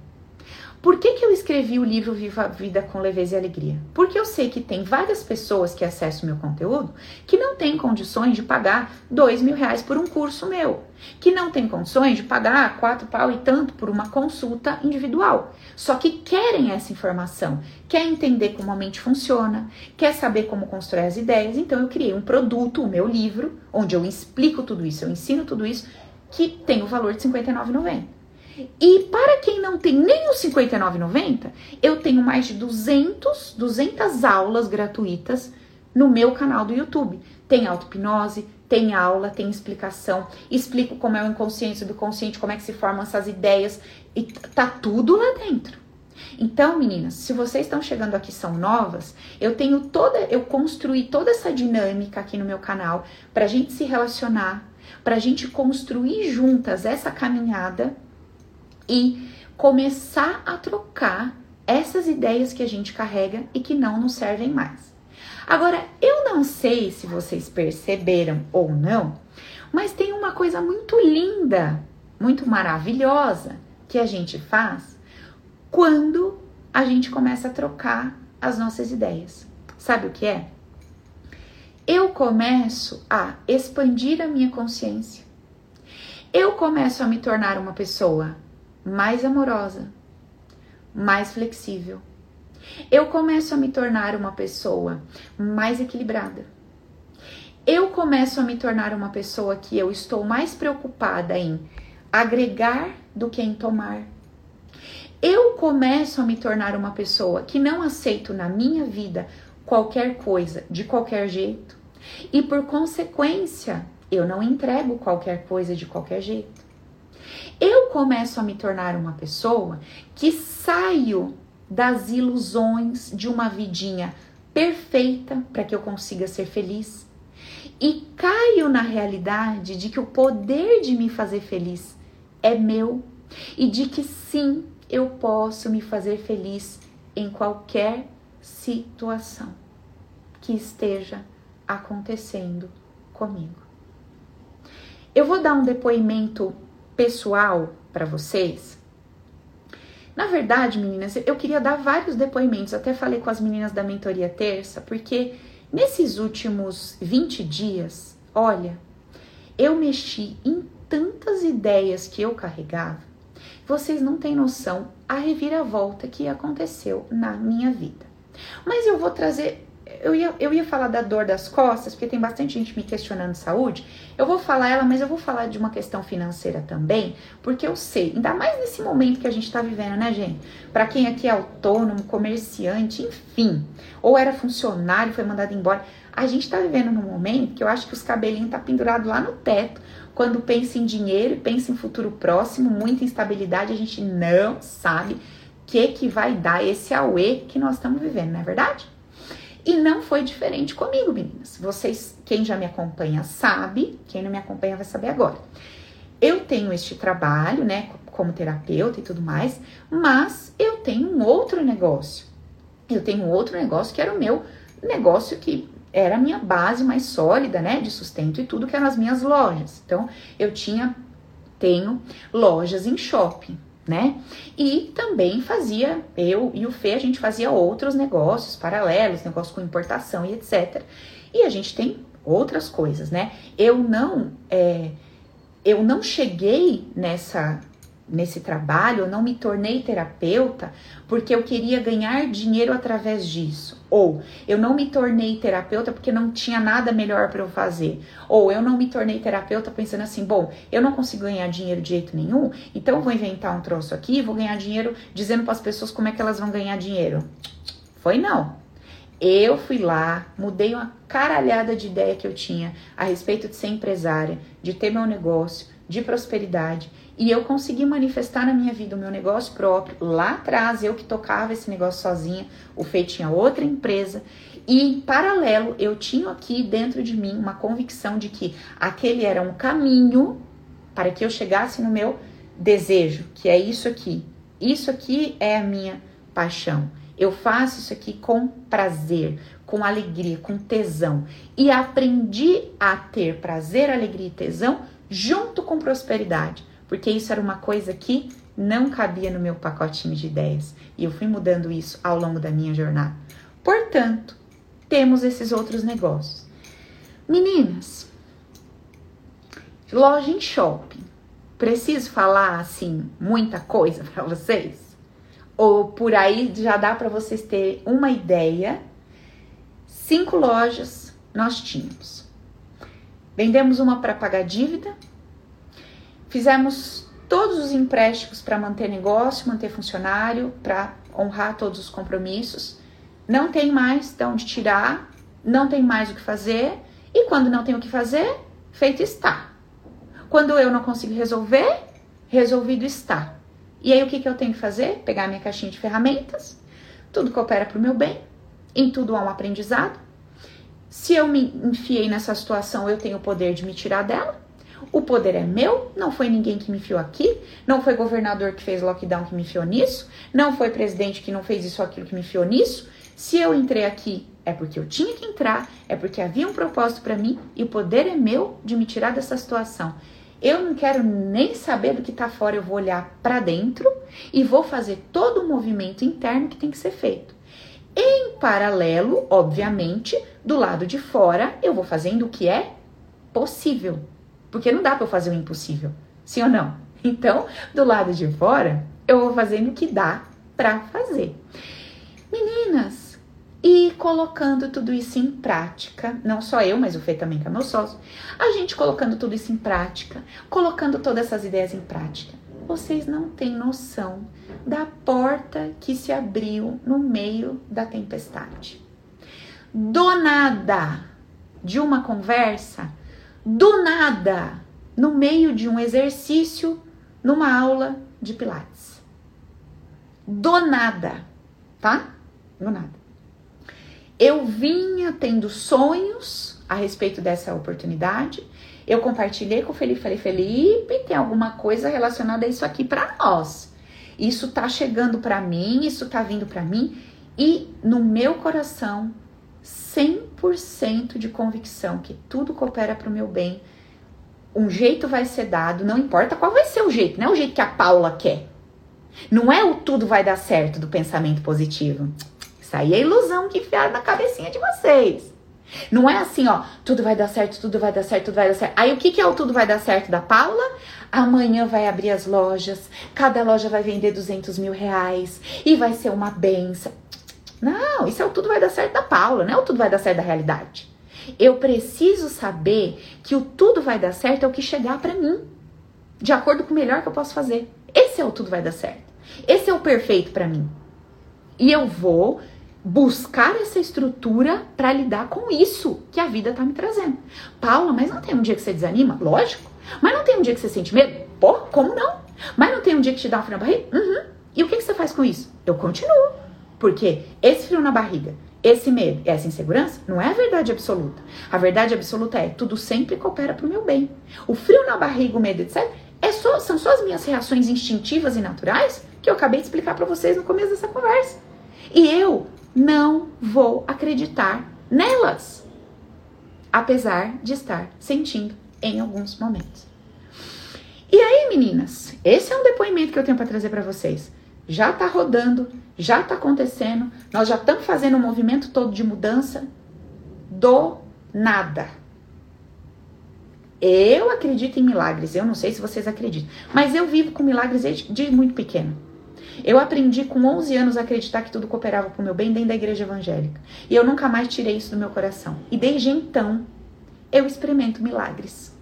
por que, que eu escrevi o livro Viva a Vida com Leveza e Alegria? Porque eu sei que tem várias pessoas que acessam meu conteúdo que não têm condições de pagar dois mil reais por um curso meu, que não têm condições de pagar quatro pau e tanto por uma consulta individual. Só que querem essa informação, quer entender como a mente funciona, quer saber como constrói as ideias. Então eu criei um produto, o meu livro, onde eu explico tudo isso, eu ensino tudo isso, que tem o valor de R$ 59,90. E para quem não tem nem os 59,90, eu tenho mais de 200, 200 aulas gratuitas no meu canal do YouTube. Tem auto-hipnose, tem aula, tem explicação, explico como é o inconsciente, subconsciente, como é que se formam essas ideias e tá tudo lá dentro. Então, meninas, se vocês estão chegando aqui são novas, eu tenho toda, eu construí toda essa dinâmica aqui no meu canal para a gente se relacionar, para a gente construir juntas essa caminhada e começar a trocar essas ideias que a gente carrega e que não nos servem mais. Agora, eu não sei se vocês perceberam ou não, mas tem uma coisa muito linda, muito maravilhosa que a gente faz quando a gente começa a trocar as nossas ideias. Sabe o que é? Eu começo a expandir a minha consciência. Eu começo a me tornar uma pessoa mais amorosa, mais flexível. Eu começo a me tornar uma pessoa mais equilibrada. Eu começo a me tornar uma pessoa que eu estou mais preocupada em agregar do que em tomar. Eu começo a me tornar uma pessoa que não aceito na minha vida qualquer coisa de qualquer jeito e por consequência eu não entrego qualquer coisa de qualquer jeito eu começo a me tornar uma pessoa que saio das ilusões de uma vidinha perfeita para que eu consiga ser feliz e caio na realidade de que o poder de me fazer feliz é meu e de que sim, eu posso me fazer feliz em qualquer situação que esteja acontecendo comigo. Eu vou dar um depoimento pessoal para vocês? Na verdade, meninas, eu queria dar vários depoimentos. Até falei com as meninas da mentoria terça, porque nesses últimos 20 dias, olha, eu mexi em tantas ideias que eu carregava. Vocês não têm noção a reviravolta que aconteceu na minha vida. Mas eu vou trazer eu ia, eu ia falar da dor das costas, porque tem bastante gente me questionando saúde. Eu vou falar ela, mas eu vou falar de uma questão financeira também, porque eu sei, ainda mais nesse momento que a gente tá vivendo, né, gente? Para quem aqui é autônomo, comerciante, enfim, ou era funcionário, foi mandado embora. A gente tá vivendo num momento que eu acho que os cabelinhos tá pendurado lá no teto. Quando pensa em dinheiro, pensa em futuro próximo, muita instabilidade, a gente não sabe que que vai dar esse auê que nós estamos vivendo, não é verdade? E não foi diferente comigo, meninas. Vocês, quem já me acompanha sabe, quem não me acompanha vai saber agora. Eu tenho este trabalho, né, como terapeuta e tudo mais, mas eu tenho um outro negócio. Eu tenho outro negócio que era o meu negócio que era a minha base mais sólida, né, de sustento e tudo, que eram as minhas lojas. Então, eu tinha, tenho lojas em shopping né? E também fazia, eu e o Fê, a gente fazia outros negócios paralelos, negócios com importação e etc. E a gente tem outras coisas, né? Eu não, é, eu não cheguei nessa nesse trabalho, eu não me tornei terapeuta porque eu queria ganhar dinheiro através disso. Ou eu não me tornei terapeuta porque não tinha nada melhor para eu fazer. Ou eu não me tornei terapeuta pensando assim, bom, eu não consigo ganhar dinheiro de jeito nenhum, então vou inventar um troço aqui, vou ganhar dinheiro dizendo para as pessoas como é que elas vão ganhar dinheiro. Foi não. Eu fui lá, mudei uma caralhada de ideia que eu tinha a respeito de ser empresária, de ter meu negócio, de prosperidade e eu consegui manifestar na minha vida o meu negócio próprio. Lá atrás, eu que tocava esse negócio sozinha, o Fei tinha outra empresa. E em paralelo, eu tinha aqui dentro de mim uma convicção de que aquele era um caminho para que eu chegasse no meu desejo, que é isso aqui. Isso aqui é a minha paixão. Eu faço isso aqui com prazer, com alegria, com tesão. E aprendi a ter prazer, alegria e tesão junto com prosperidade porque isso era uma coisa que não cabia no meu pacotinho de ideias e eu fui mudando isso ao longo da minha jornada. Portanto, temos esses outros negócios. Meninas, loja em shopping. Preciso falar assim muita coisa para vocês? Ou por aí já dá para vocês terem uma ideia? Cinco lojas nós tínhamos. Vendemos uma para pagar dívida, Fizemos todos os empréstimos para manter negócio, manter funcionário, para honrar todos os compromissos. Não tem mais de onde tirar, não tem mais o que fazer. E quando não tem o que fazer, feito está. Quando eu não consigo resolver, resolvido está. E aí o que, que eu tenho que fazer? Pegar minha caixinha de ferramentas, tudo coopera para o meu bem, em tudo há um aprendizado. Se eu me enfiei nessa situação, eu tenho o poder de me tirar dela. O poder é meu, não foi ninguém que me enfiou aqui, não foi governador que fez lockdown que me enfiou nisso, não foi presidente que não fez isso ou aquilo que me enfiou nisso. Se eu entrei aqui, é porque eu tinha que entrar, é porque havia um propósito para mim e o poder é meu de me tirar dessa situação. Eu não quero nem saber do que tá fora, eu vou olhar para dentro e vou fazer todo o movimento interno que tem que ser feito. Em paralelo, obviamente, do lado de fora, eu vou fazendo o que é possível. Porque não dá para eu fazer o impossível, sim ou não? Então, do lado de fora, eu vou fazendo o que dá para fazer. Meninas, e colocando tudo isso em prática, não só eu, mas o Fê também que é meu sócio, a gente colocando tudo isso em prática, colocando todas essas ideias em prática. Vocês não têm noção da porta que se abriu no meio da tempestade. Do nada de uma conversa, do nada, no meio de um exercício, numa aula de Pilates. Do nada, tá? Do nada. Eu vinha tendo sonhos a respeito dessa oportunidade. Eu compartilhei com o Felipe, falei, Felipe, tem alguma coisa relacionada a isso aqui para nós. Isso tá chegando para mim, isso tá vindo para mim e no meu coração 100% de convicção que tudo coopera para o meu bem. Um jeito vai ser dado, não importa qual vai ser o jeito, não é o jeito que a Paula quer. Não é o tudo vai dar certo do pensamento positivo. Isso aí é ilusão que enfiaram na cabecinha de vocês. Não é assim, ó, tudo vai dar certo, tudo vai dar certo, tudo vai dar certo. Aí o que, que é o tudo vai dar certo da Paula? Amanhã vai abrir as lojas, cada loja vai vender 200 mil reais e vai ser uma benção. Não, isso é o tudo vai dar certo da Paula, não é o tudo vai dar certo da realidade. Eu preciso saber que o tudo vai dar certo é o que chegar para mim, de acordo com o melhor que eu posso fazer. Esse é o tudo vai dar certo. Esse é o perfeito para mim. E eu vou buscar essa estrutura para lidar com isso que a vida tá me trazendo. Paula, mas não tem um dia que você desanima? Lógico. Mas não tem um dia que você sente medo? Pô, como não? Mas não tem um dia que te dá um frio na barriga? Uhum. E o que, que você faz com isso? Eu continuo. Porque esse frio na barriga, esse medo, essa insegurança não é a verdade absoluta. A verdade absoluta é tudo sempre coopera para o meu bem. O frio na barriga, o medo, etc. É só, são só as minhas reações instintivas e naturais que eu acabei de explicar para vocês no começo dessa conversa. E eu não vou acreditar nelas, apesar de estar sentindo em alguns momentos. E aí, meninas, esse é um depoimento que eu tenho para trazer para vocês já está rodando, já está acontecendo, nós já estamos fazendo um movimento todo de mudança do nada. Eu acredito em milagres. Eu não sei se vocês acreditam, mas eu vivo com milagres desde muito pequeno. Eu aprendi com 11 anos a acreditar que tudo cooperava para o meu bem dentro da igreja evangélica. E eu nunca mais tirei isso do meu coração. E desde então, eu experimento milagres.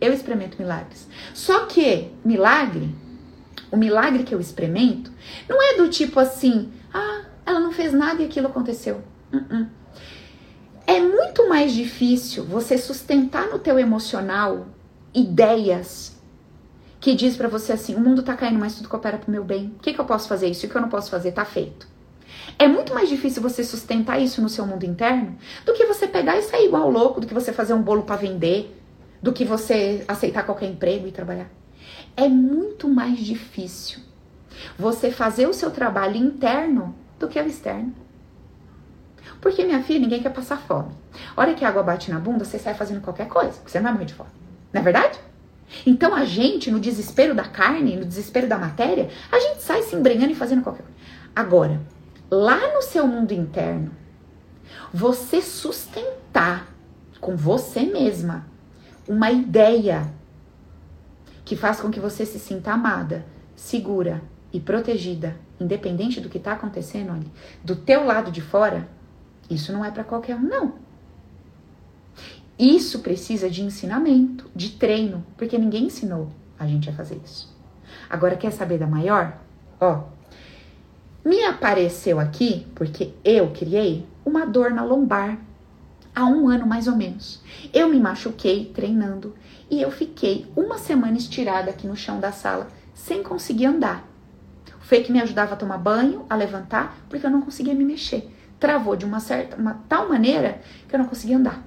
Eu experimento milagres. Só que milagre, o milagre que eu experimento, não é do tipo assim, ah, ela não fez nada e aquilo aconteceu. Uh -uh. É muito mais difícil você sustentar no teu emocional ideias que diz para você assim, o mundo tá caindo, mas tudo coopera pro meu bem. O que, que eu posso fazer? Isso o que eu não posso fazer tá feito. É muito mais difícil você sustentar isso no seu mundo interno do que você pegar e sair igual louco, do que você fazer um bolo para vender, do que você aceitar qualquer emprego e trabalhar. É muito mais difícil você fazer o seu trabalho interno do que o externo. Porque, minha filha, ninguém quer passar fome. A hora que a água bate na bunda, você sai fazendo qualquer coisa, porque você não vai morrer de fome. Não é verdade? Então a gente, no desespero da carne, no desespero da matéria, a gente sai se embrenhando e fazendo qualquer coisa. Agora, lá no seu mundo interno, você sustentar com você mesma uma ideia que faz com que você se sinta amada, segura e protegida, independente do que está acontecendo ali, do teu lado de fora, isso não é para qualquer um, não. Isso precisa de ensinamento, de treino, porque ninguém ensinou a gente a fazer isso. Agora, quer saber da maior? Ó, me apareceu aqui, porque eu criei, uma dor na lombar há um ano mais ou menos. Eu me machuquei treinando e eu fiquei uma semana estirada aqui no chão da sala sem conseguir andar. O fake me ajudava a tomar banho, a levantar, porque eu não conseguia me mexer. Travou de uma certa, uma tal maneira que eu não conseguia andar.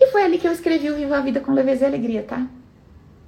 E foi ali que eu escrevi o Viva a Vida com Leveza e Alegria, tá?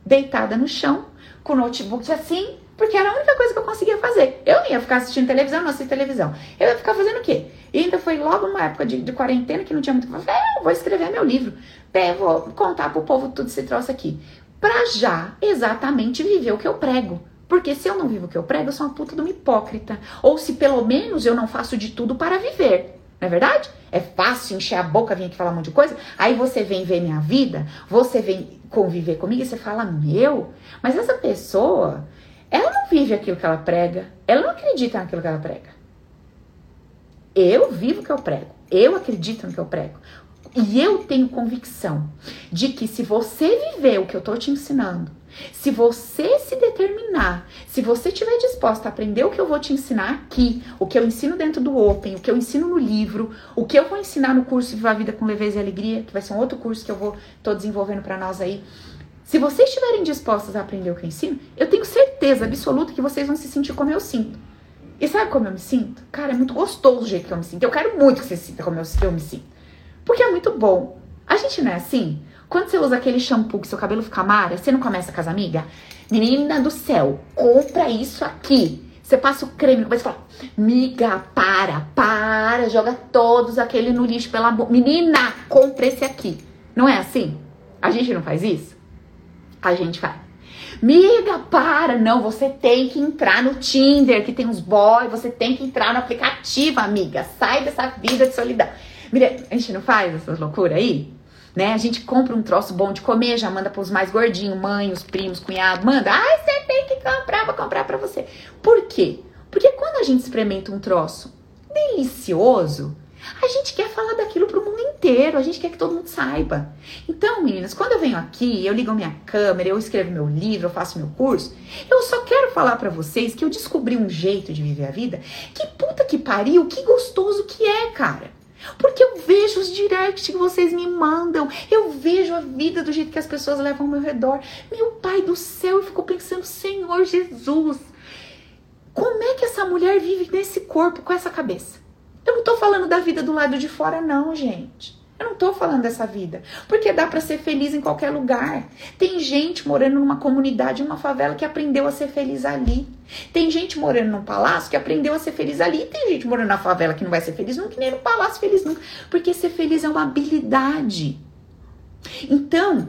Deitada no chão, com o notebook assim, porque era a única coisa que eu conseguia fazer. Eu não ia ficar assistindo televisão, não assisti televisão. Eu ia ficar fazendo o quê? E ainda foi logo numa época de, de quarentena que não tinha muito. Eu falei, eu vou escrever meu livro. É, vou contar pro povo tudo esse troço aqui. Pra já exatamente viver o que eu prego. Porque se eu não vivo o que eu prego, eu sou uma puta de uma hipócrita. Ou se pelo menos eu não faço de tudo para viver. Não é verdade? É fácil encher a boca, vir aqui falar um monte de coisa. Aí você vem ver minha vida, você vem conviver comigo e você fala, meu, mas essa pessoa, ela não vive aquilo que ela prega. Ela não acredita naquilo que ela prega. Eu vivo o que eu prego. Eu acredito no que eu prego. E eu tenho convicção de que se você viver o que eu tô te ensinando, se você se determinar, se você estiver disposta a aprender o que eu vou te ensinar aqui, o que eu ensino dentro do Open, o que eu ensino no livro, o que eu vou ensinar no curso Viva a Vida com Leveza e Alegria, que vai ser um outro curso que eu vou tô desenvolvendo para nós aí. Se vocês estiverem dispostos a aprender o que eu ensino, eu tenho certeza absoluta que vocês vão se sentir como eu sinto. E sabe como eu me sinto? Cara, é muito gostoso o jeito que eu me sinto. Eu quero muito que você sinta como eu, eu me sinto. Porque é muito bom. A gente não é assim? Quando você usa aquele shampoo que seu cabelo fica mara, você não começa com as amigas? Menina do céu, compra isso aqui. Você passa o creme, começa a falar, miga, para, para, joga todos aquele no lixo pela boca. Menina, compra esse aqui. Não é assim? A gente não faz isso? A gente faz. Miga, para! Não, você tem que entrar no Tinder, que tem uns boys, você tem que entrar no aplicativo, amiga. Sai dessa vida de solidão. Mira, a gente não faz essas loucuras aí? né? A gente compra um troço bom de comer, já manda pros mais gordinhos, mãe, os primos, cunhado, manda. Ai, você tem que comprar, vou comprar pra você. Por quê? Porque quando a gente experimenta um troço delicioso, a gente quer falar daquilo pro mundo inteiro, a gente quer que todo mundo saiba. Então, meninas, quando eu venho aqui, eu ligo minha câmera, eu escrevo meu livro, eu faço meu curso, eu só quero falar para vocês que eu descobri um jeito de viver a vida que puta que pariu, que gostoso que é, cara. Porque eu vejo os directs que vocês me mandam, eu vejo a vida do jeito que as pessoas levam ao meu redor. Meu pai do céu, eu fico pensando, Senhor Jesus, como é que essa mulher vive nesse corpo com essa cabeça? Eu não tô falando da vida do lado de fora, não, gente. Eu não tô falando dessa vida, porque dá para ser feliz em qualquer lugar. Tem gente morando numa comunidade, numa favela que aprendeu a ser feliz ali. Tem gente morando num palácio que aprendeu a ser feliz ali. E tem gente morando na favela que não vai ser feliz nunca, nem no palácio feliz nunca, porque ser feliz é uma habilidade. Então,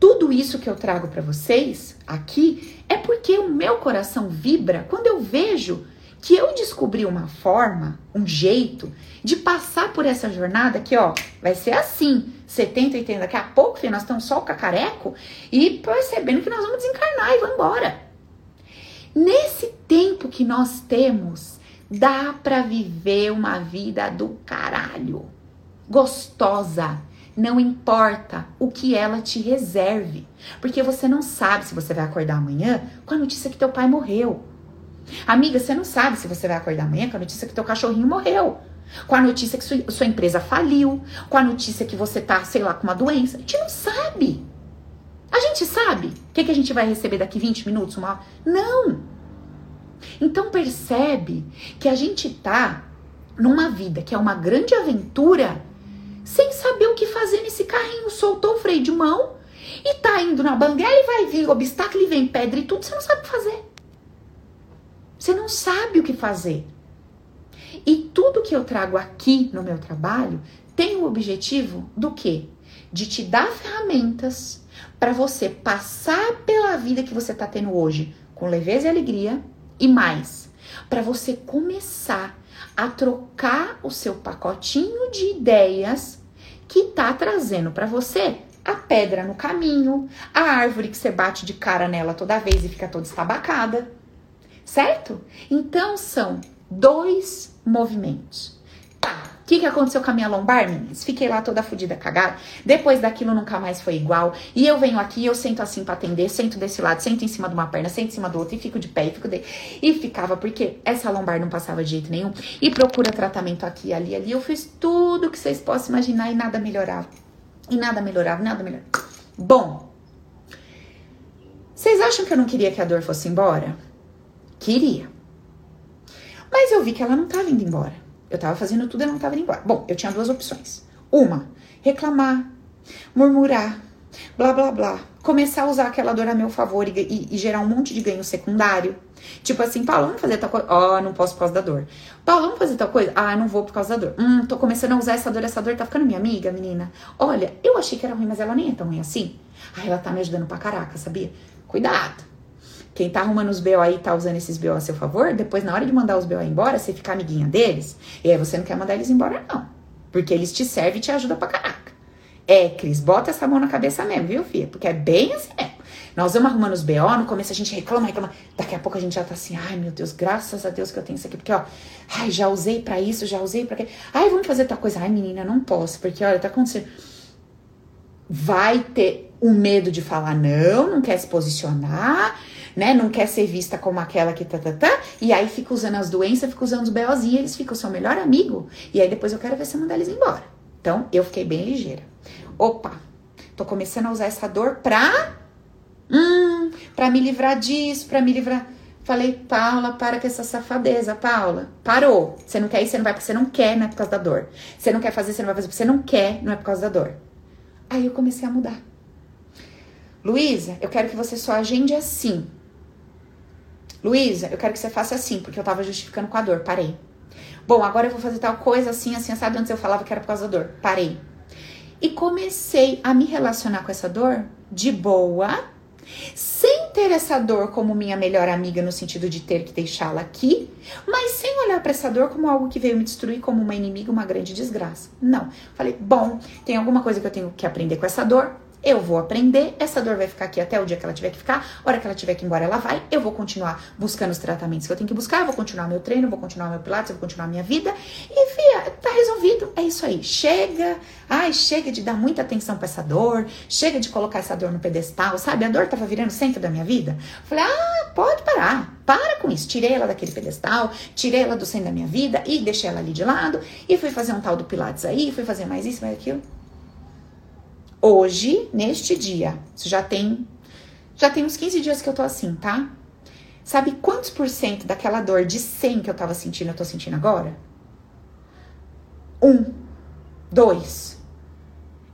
tudo isso que eu trago para vocês aqui é porque o meu coração vibra quando eu vejo que eu descobri uma forma, um jeito de passar por essa jornada que, ó, vai ser assim, 70, 80, daqui a pouco, filho, nós estamos só o cacareco e percebendo que nós vamos desencarnar e vamos embora. Nesse tempo que nós temos, dá para viver uma vida do caralho, gostosa, não importa o que ela te reserve, porque você não sabe se você vai acordar amanhã com a notícia que teu pai morreu. Amiga, você não sabe se você vai acordar amanhã com a notícia que teu cachorrinho morreu. Com a notícia que sua, sua empresa faliu. Com a notícia que você tá, sei lá, com uma doença. A gente não sabe. A gente sabe o que, que a gente vai receber daqui 20 minutos, uma Não! Então percebe que a gente tá numa vida que é uma grande aventura sem saber o que fazer nesse carrinho. Soltou o freio de mão e tá indo na banguela e vai vir obstáculo e vem pedra e tudo, você não sabe o que fazer. Você não sabe o que fazer. E tudo que eu trago aqui no meu trabalho tem o objetivo do quê? De te dar ferramentas para você passar pela vida que você está tendo hoje com leveza e alegria e mais, para você começar a trocar o seu pacotinho de ideias que tá trazendo para você a pedra no caminho, a árvore que você bate de cara nela toda vez e fica toda estabacada, certo? Então são dois movimentos. O que, que aconteceu com a minha lombar, meninas? Fiquei lá toda fodida, cagada. Depois daquilo nunca mais foi igual. E eu venho aqui, eu sento assim pra atender, sento desse lado, sento em cima de uma perna, sento em cima do outro e fico de pé e fico de... E ficava, porque essa lombar não passava de jeito nenhum. E procura tratamento aqui, ali, ali. Eu fiz tudo que vocês possam imaginar e nada melhorava. E nada melhorava, nada melhorava. Bom, vocês acham que eu não queria que a dor fosse embora? Queria. Mas eu vi que ela não tava indo embora. Eu tava fazendo tudo e não tava indo embora. Bom, eu tinha duas opções. Uma, reclamar, murmurar, blá blá blá. Começar a usar aquela dor a meu favor e, e, e gerar um monte de ganho secundário. Tipo assim, Paulo, vamos fazer tal coisa? Ó, oh, não posso por causa da dor. Paulo, vamos fazer tal coisa? Ah, não vou por causa da dor. Hum, tô começando a usar essa dor, essa dor tá ficando minha amiga, menina. Olha, eu achei que era ruim, mas ela nem é tão ruim assim. Ah, ela tá me ajudando pra caraca, sabia? Cuidado. Quem tá arrumando os BO aí tá usando esses BO a seu favor, depois na hora de mandar os BO embora, você ficar amiguinha deles, e aí você não quer mandar eles embora, não. Porque eles te servem e te ajudam pra caraca. É, Cris, bota essa mão na cabeça mesmo, viu, filha? Porque é bem assim mesmo. Nós vamos arrumando os BO, no começo a gente reclama, reclama. Daqui a pouco a gente já tá assim, ai meu Deus, graças a Deus que eu tenho isso aqui. Porque, ó, ai, já usei para isso, já usei para aquilo. Ai, vamos fazer tal coisa. Ai, menina, não posso, porque, olha, tá acontecendo. Vai ter o medo de falar não, não quer se posicionar né? Não quer ser vista como aquela que tá, tá, tá. E aí fica usando as doenças, fica usando os BOzinhos, eles ficam seu melhor amigo. E aí depois eu quero ver você mandar eles embora. Então eu fiquei bem ligeira. Opa, tô começando a usar essa dor pra. Hum, pra me livrar disso, pra me livrar. Falei, Paula, para com essa safadeza, Paula. Parou. Você não quer ir, você não vai porque você não quer, não é por causa da dor. Você não quer fazer, você não vai fazer porque você não quer, não é por causa da dor. Aí eu comecei a mudar. Luísa, eu quero que você só agende assim. Luísa, eu quero que você faça assim, porque eu tava justificando com a dor. Parei. Bom, agora eu vou fazer tal coisa assim, assim, sabe? Antes eu falava que era por causa da dor. Parei. E comecei a me relacionar com essa dor de boa, sem ter essa dor como minha melhor amiga no sentido de ter que deixá-la aqui, mas sem olhar para essa dor como algo que veio me destruir como uma inimiga, uma grande desgraça. Não. Falei, bom, tem alguma coisa que eu tenho que aprender com essa dor, eu vou aprender, essa dor vai ficar aqui até o dia que ela tiver que ficar, a hora que ela tiver que ir embora, ela vai, eu vou continuar buscando os tratamentos que eu tenho que buscar, eu vou continuar meu treino, vou continuar meu pilates, vou continuar minha vida, e fia, tá resolvido, é isso aí, chega, ai, chega de dar muita atenção para essa dor, chega de colocar essa dor no pedestal, sabe, a dor tava virando centro da minha vida, falei, ah, pode parar, para com isso, tirei ela daquele pedestal, tirei ela do centro da minha vida, e deixei ela ali de lado, e fui fazer um tal do pilates aí, fui fazer mais isso, mais aquilo, Hoje, neste dia, isso já tem já tem uns 15 dias que eu tô assim, tá? Sabe quantos por cento daquela dor de 100 que eu tava sentindo, eu tô sentindo agora? Um, dois.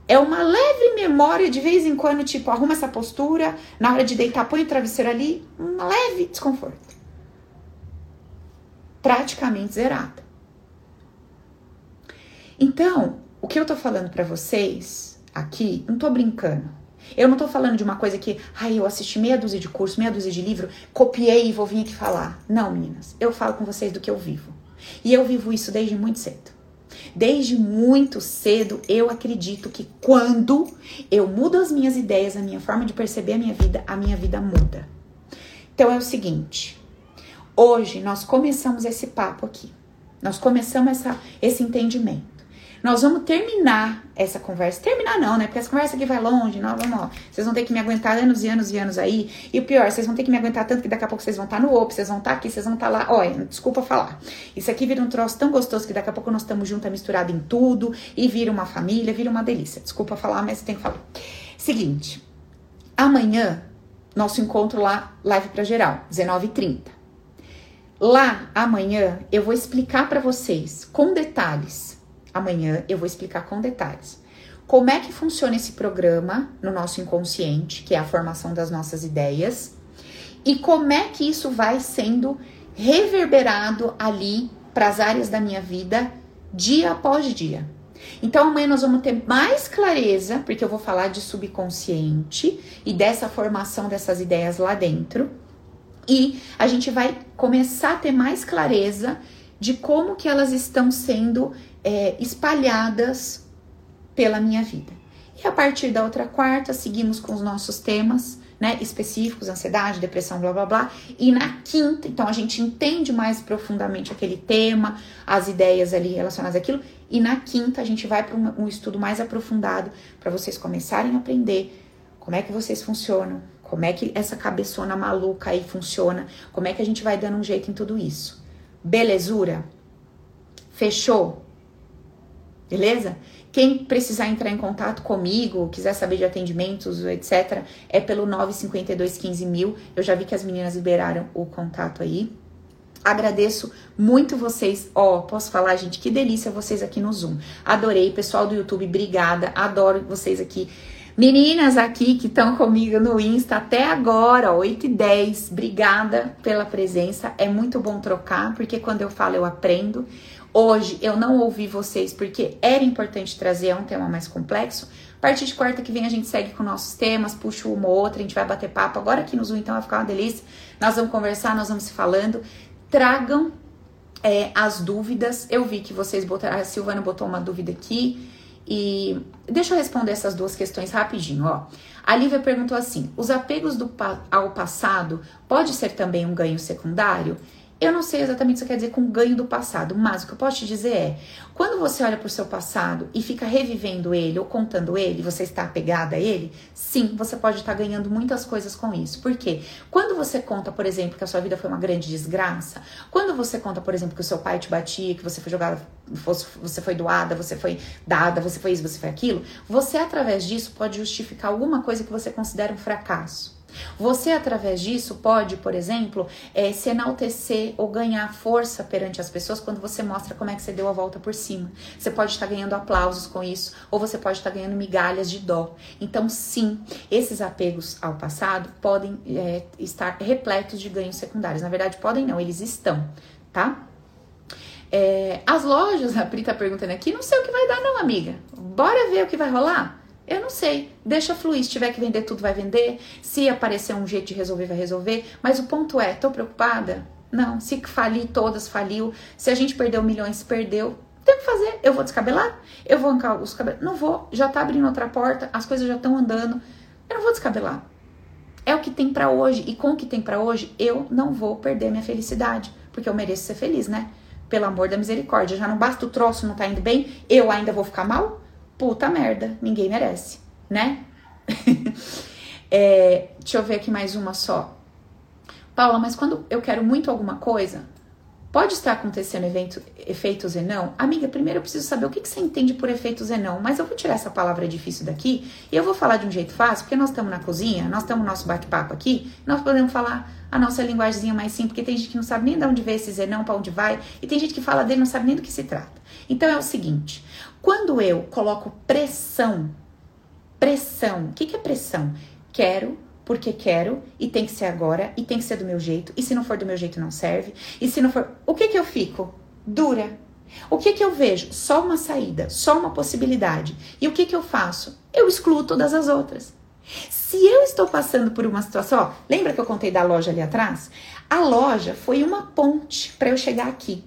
É uma leve memória de vez em quando, tipo, arruma essa postura, na hora de deitar, põe o travesseiro ali, um leve desconforto. Praticamente zerada. Então, o que eu tô falando para vocês aqui, não tô brincando. Eu não tô falando de uma coisa que, ai, eu assisti meia dúzia de curso, meia dúzia de livro, copiei e vou vir aqui falar. Não, meninas. Eu falo com vocês do que eu vivo. E eu vivo isso desde muito cedo. Desde muito cedo, eu acredito que quando eu mudo as minhas ideias, a minha forma de perceber a minha vida, a minha vida muda. Então é o seguinte: hoje nós começamos esse papo aqui. Nós começamos essa, esse entendimento. Nós vamos terminar essa conversa. Terminar não, né? Porque essa conversa aqui vai longe. Nós vamos. Vocês vão ter que me aguentar anos e anos e anos aí. E o pior, vocês vão ter que me aguentar tanto que daqui a pouco vocês vão estar no OP, vocês vão estar aqui, vocês vão estar lá. Olha, desculpa falar. Isso aqui vira um troço tão gostoso que daqui a pouco nós estamos juntos, misturado em tudo. E vira uma família, vira uma delícia. Desculpa falar, mas tem que falar. Seguinte. Amanhã, nosso encontro lá, live para geral, 19h30. Lá, amanhã, eu vou explicar para vocês, com detalhes, amanhã eu vou explicar com detalhes como é que funciona esse programa no nosso inconsciente, que é a formação das nossas ideias, e como é que isso vai sendo reverberado ali para as áreas da minha vida dia após dia. Então amanhã nós vamos ter mais clareza, porque eu vou falar de subconsciente e dessa formação dessas ideias lá dentro. E a gente vai começar a ter mais clareza de como que elas estão sendo é, espalhadas pela minha vida. E a partir da outra quarta, seguimos com os nossos temas, né, específicos, ansiedade, depressão, blá blá blá. E na quinta, então a gente entende mais profundamente aquele tema, as ideias ali relacionadas àquilo. E na quinta a gente vai para um, um estudo mais aprofundado para vocês começarem a aprender como é que vocês funcionam, como é que essa cabeçona maluca aí funciona, como é que a gente vai dando um jeito em tudo isso. Belezura? Fechou? Beleza? Quem precisar entrar em contato comigo, quiser saber de atendimentos, etc., é pelo 952 15 mil. Eu já vi que as meninas liberaram o contato aí. Agradeço muito vocês. Ó, oh, posso falar, gente? Que delícia vocês aqui no Zoom. Adorei, pessoal do YouTube, obrigada. Adoro vocês aqui. Meninas aqui que estão comigo no Insta até agora, 8 e 10, obrigada pela presença. É muito bom trocar, porque quando eu falo eu aprendo. Hoje eu não ouvi vocês porque era importante trazer é um tema mais complexo. A partir de quarta que vem a gente segue com nossos temas, puxa uma ou outra, a gente vai bater papo. Agora aqui no Zoom então vai ficar uma delícia. Nós vamos conversar, nós vamos se falando. Tragam é, as dúvidas. Eu vi que vocês botaram, a Silvana botou uma dúvida aqui. E deixa eu responder essas duas questões rapidinho, ó. A Lívia perguntou assim: os apegos do, ao passado pode ser também um ganho secundário? Eu não sei exatamente o que você quer dizer com ganho do passado, mas o que eu posso te dizer é: quando você olha para o seu passado e fica revivendo ele ou contando ele, você está apegada a ele, sim, você pode estar ganhando muitas coisas com isso. Por quê? Quando você conta, por exemplo, que a sua vida foi uma grande desgraça, quando você conta, por exemplo, que o seu pai te batia, que você foi jogada, você foi doada, você foi dada, você foi isso, você foi aquilo, você através disso pode justificar alguma coisa que você considera um fracasso. Você, através disso, pode, por exemplo, é, se enaltecer ou ganhar força perante as pessoas quando você mostra como é que você deu a volta por cima. Você pode estar ganhando aplausos com isso, ou você pode estar ganhando migalhas de dó. Então, sim, esses apegos ao passado podem é, estar repletos de ganhos secundários. Na verdade, podem não, eles estão, tá? É, as lojas, a Pri tá perguntando aqui, não sei o que vai dar, não, amiga. Bora ver o que vai rolar? Eu não sei. Deixa fluir. Se tiver que vender tudo, vai vender. Se aparecer um jeito de resolver, vai resolver. Mas o ponto é, tô preocupada? Não. Se falir todas, faliu. Se a gente perdeu milhões, perdeu. Tem que fazer. Eu vou descabelar? Eu vou arrancar os cabelos? Não vou. Já tá abrindo outra porta, as coisas já estão andando. Eu não vou descabelar. É o que tem para hoje. E com o que tem para hoje, eu não vou perder minha felicidade. Porque eu mereço ser feliz, né? Pelo amor da misericórdia. Já não basta o troço não tá indo bem, eu ainda vou ficar mal? Puta merda, ninguém merece, né? é, deixa eu ver aqui mais uma só. Paula, mas quando eu quero muito alguma coisa, pode estar acontecendo evento, efeito Zenão? Amiga, primeiro eu preciso saber o que, que você entende por efeito Zenão, mas eu vou tirar essa palavra difícil daqui e eu vou falar de um jeito fácil, porque nós estamos na cozinha, nós estamos no nosso bate-papo aqui, nós podemos falar a nossa linguagemzinha mais simples, porque tem gente que não sabe nem de onde vem esse Zenão, para onde vai, e tem gente que fala dele não sabe nem do que se trata. Então é o seguinte: quando eu coloco pressão, pressão, o que, que é pressão? Quero porque quero e tem que ser agora e tem que ser do meu jeito, e se não for do meu jeito não serve, e se não for, o que que eu fico? Dura. O que que eu vejo? Só uma saída, só uma possibilidade. E o que que eu faço? Eu excluo todas as outras. Se eu estou passando por uma situação, ó, lembra que eu contei da loja ali atrás? A loja foi uma ponte para eu chegar aqui.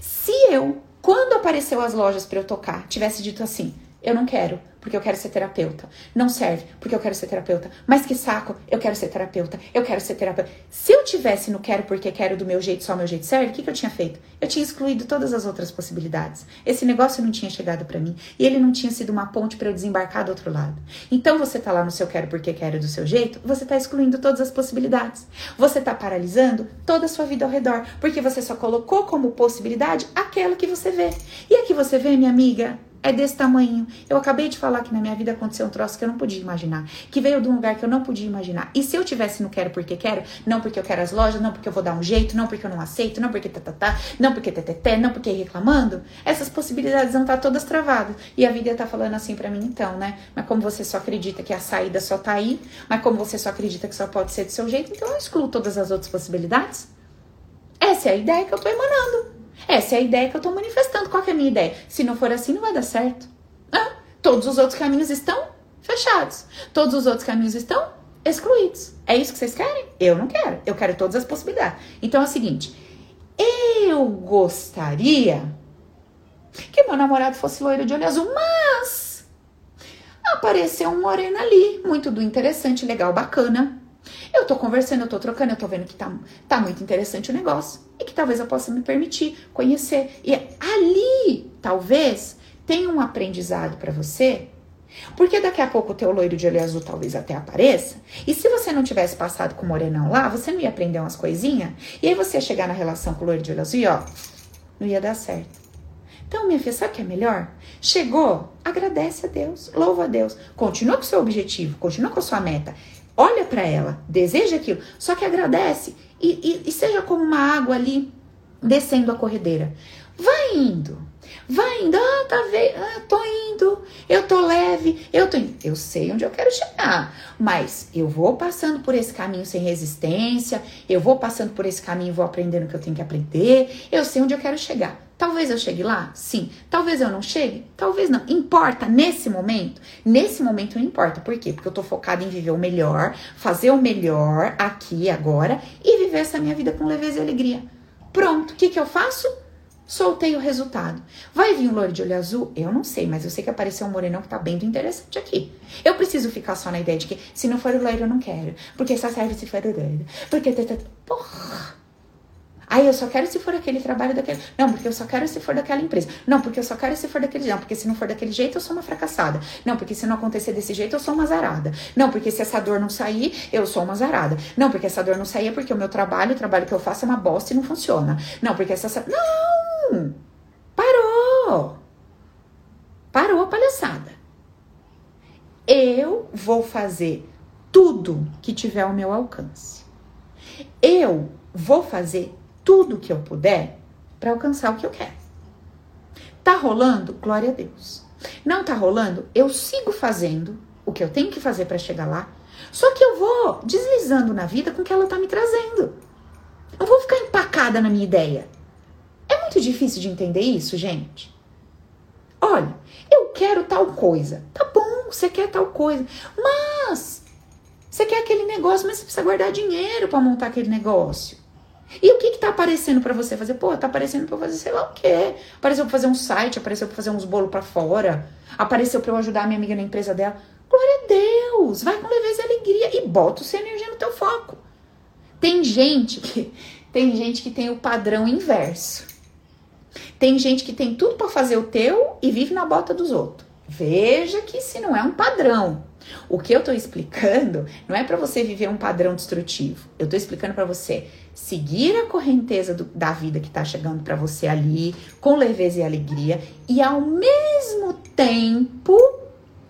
Se eu, quando apareceu as lojas para eu tocar, tivesse dito assim: eu não quero, porque eu quero ser terapeuta. Não serve, porque eu quero ser terapeuta. Mas que saco, eu quero ser terapeuta. Eu quero ser terapeuta. Se eu tivesse no quero porque quero do meu jeito, só meu jeito serve, o que, que eu tinha feito? Eu tinha excluído todas as outras possibilidades. Esse negócio não tinha chegado para mim e ele não tinha sido uma ponte para eu desembarcar do outro lado. Então você tá lá no seu quero porque quero do seu jeito, você tá excluindo todas as possibilidades. Você tá paralisando toda a sua vida ao redor, porque você só colocou como possibilidade aquela que você vê. E a que você vê, minha amiga, é desse tamanho. Eu acabei de falar que na minha vida aconteceu um troço que eu não podia imaginar, que veio de um lugar que eu não podia imaginar. E se eu tivesse no quero porque quero, não porque eu quero as lojas, não porque eu vou dar um jeito, não porque eu não aceito, não porque tatatá, tá, tá, não porque teteté, não porque reclamando, essas possibilidades vão estar todas travadas. E a vida está falando assim para mim então, né? Mas como você só acredita que a saída só tá aí, mas como você só acredita que só pode ser do seu jeito, então eu excluo todas as outras possibilidades. Essa é a ideia que eu tô emanando. Essa é a ideia que eu estou manifestando. Qual é a minha ideia? Se não for assim, não vai dar certo. Ah, todos os outros caminhos estão fechados. Todos os outros caminhos estão excluídos. É isso que vocês querem? Eu não quero. Eu quero todas as possibilidades. Então é o seguinte: eu gostaria que meu namorado fosse loiro de olho azul, mas apareceu um moreno ali, muito do interessante, legal, bacana. Eu tô conversando, eu tô trocando, eu tô vendo que tá, tá muito interessante o negócio e que talvez eu possa me permitir conhecer. E ali, talvez, tenha um aprendizado para você porque daqui a pouco o teu loiro de olho azul talvez até apareça. E se você não tivesse passado com o morenão lá, você não ia aprender umas coisinhas. E aí você ia chegar na relação com o loiro de olho azul e ó, não ia dar certo. Então, minha filha, sabe o que é melhor? Chegou, agradece a Deus, louva a Deus. Continua com o seu objetivo, continua com a sua meta. Olha para ela, deseja aquilo, só que agradece e, e, e seja como uma água ali descendo a corredeira. Vai indo, vai indo, ah, tá vendo, ah, tô indo, eu tô leve, eu tô indo. Eu sei onde eu quero chegar, mas eu vou passando por esse caminho sem resistência, eu vou passando por esse caminho vou aprendendo o que eu tenho que aprender, eu sei onde eu quero chegar. Talvez eu chegue lá? Sim. Talvez eu não chegue? Talvez não. Importa nesse momento? Nesse momento não importa. Por quê? Porque eu tô focada em viver o melhor, fazer o melhor aqui agora e viver essa minha vida com leveza e alegria. Pronto. O que, que eu faço? Soltei o resultado. Vai vir um loiro de olho azul? Eu não sei, mas eu sei que apareceu um morenão que tá bem interessante aqui. Eu preciso ficar só na ideia de que se não for o loiro eu não quero. Porque só serve se for o loiro. Porque... Porra! Aí eu só quero se for aquele trabalho daquele. Não, porque eu só quero se for daquela empresa. Não, porque eu só quero se for daquele. Não, porque se não for daquele jeito, eu sou uma fracassada. Não, porque se não acontecer desse jeito, eu sou uma zarada. Não, porque se essa dor não sair, eu sou uma zarada. Não, porque essa dor não sair é porque o meu trabalho, o trabalho que eu faço é uma bosta e não funciona. Não, porque essa. Não! Parou! Parou a palhaçada. Eu vou fazer tudo que tiver ao meu alcance. Eu vou fazer tudo que eu puder para alcançar o que eu quero. Tá rolando? Glória a Deus. Não tá rolando? Eu sigo fazendo o que eu tenho que fazer para chegar lá. Só que eu vou deslizando na vida com o que ela tá me trazendo. Eu vou ficar empacada na minha ideia. É muito difícil de entender isso, gente. Olha, eu quero tal coisa. Tá bom, você quer tal coisa. Mas você quer aquele negócio, mas você precisa guardar dinheiro para montar aquele negócio. E o que que tá aparecendo para você fazer? Pô, tá aparecendo para fazer sei lá o quê. Apareceu para fazer um site, apareceu para fazer uns bolos para fora, apareceu para eu ajudar a minha amiga na empresa dela. Glória a Deus! Vai com leveza e alegria e bota o seu energia no teu foco. Tem gente que tem gente que tem o padrão inverso. Tem gente que tem tudo para fazer o teu e vive na bota dos outros. Veja que se não é um padrão. O que eu tô explicando não é para você viver um padrão destrutivo. Eu tô explicando para você seguir a correnteza do, da vida que tá chegando para você ali, com leveza e alegria, e ao mesmo tempo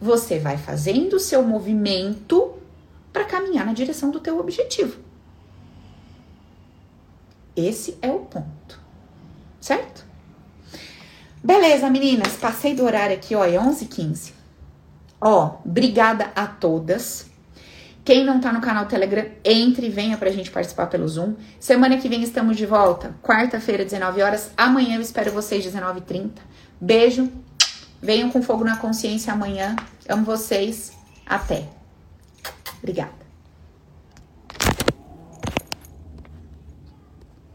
você vai fazendo o seu movimento para caminhar na direção do teu objetivo. Esse é o ponto. Certo? Beleza, meninas, passei do horário aqui, ó, é 11h15. Ó, obrigada a todas. Quem não tá no canal Telegram, entre e venha pra gente participar pelo Zoom. Semana que vem estamos de volta, quarta-feira, 19 horas. Amanhã eu espero vocês, 19h30. Beijo. Venham com fogo na consciência amanhã. Amo vocês. Até. Obrigada.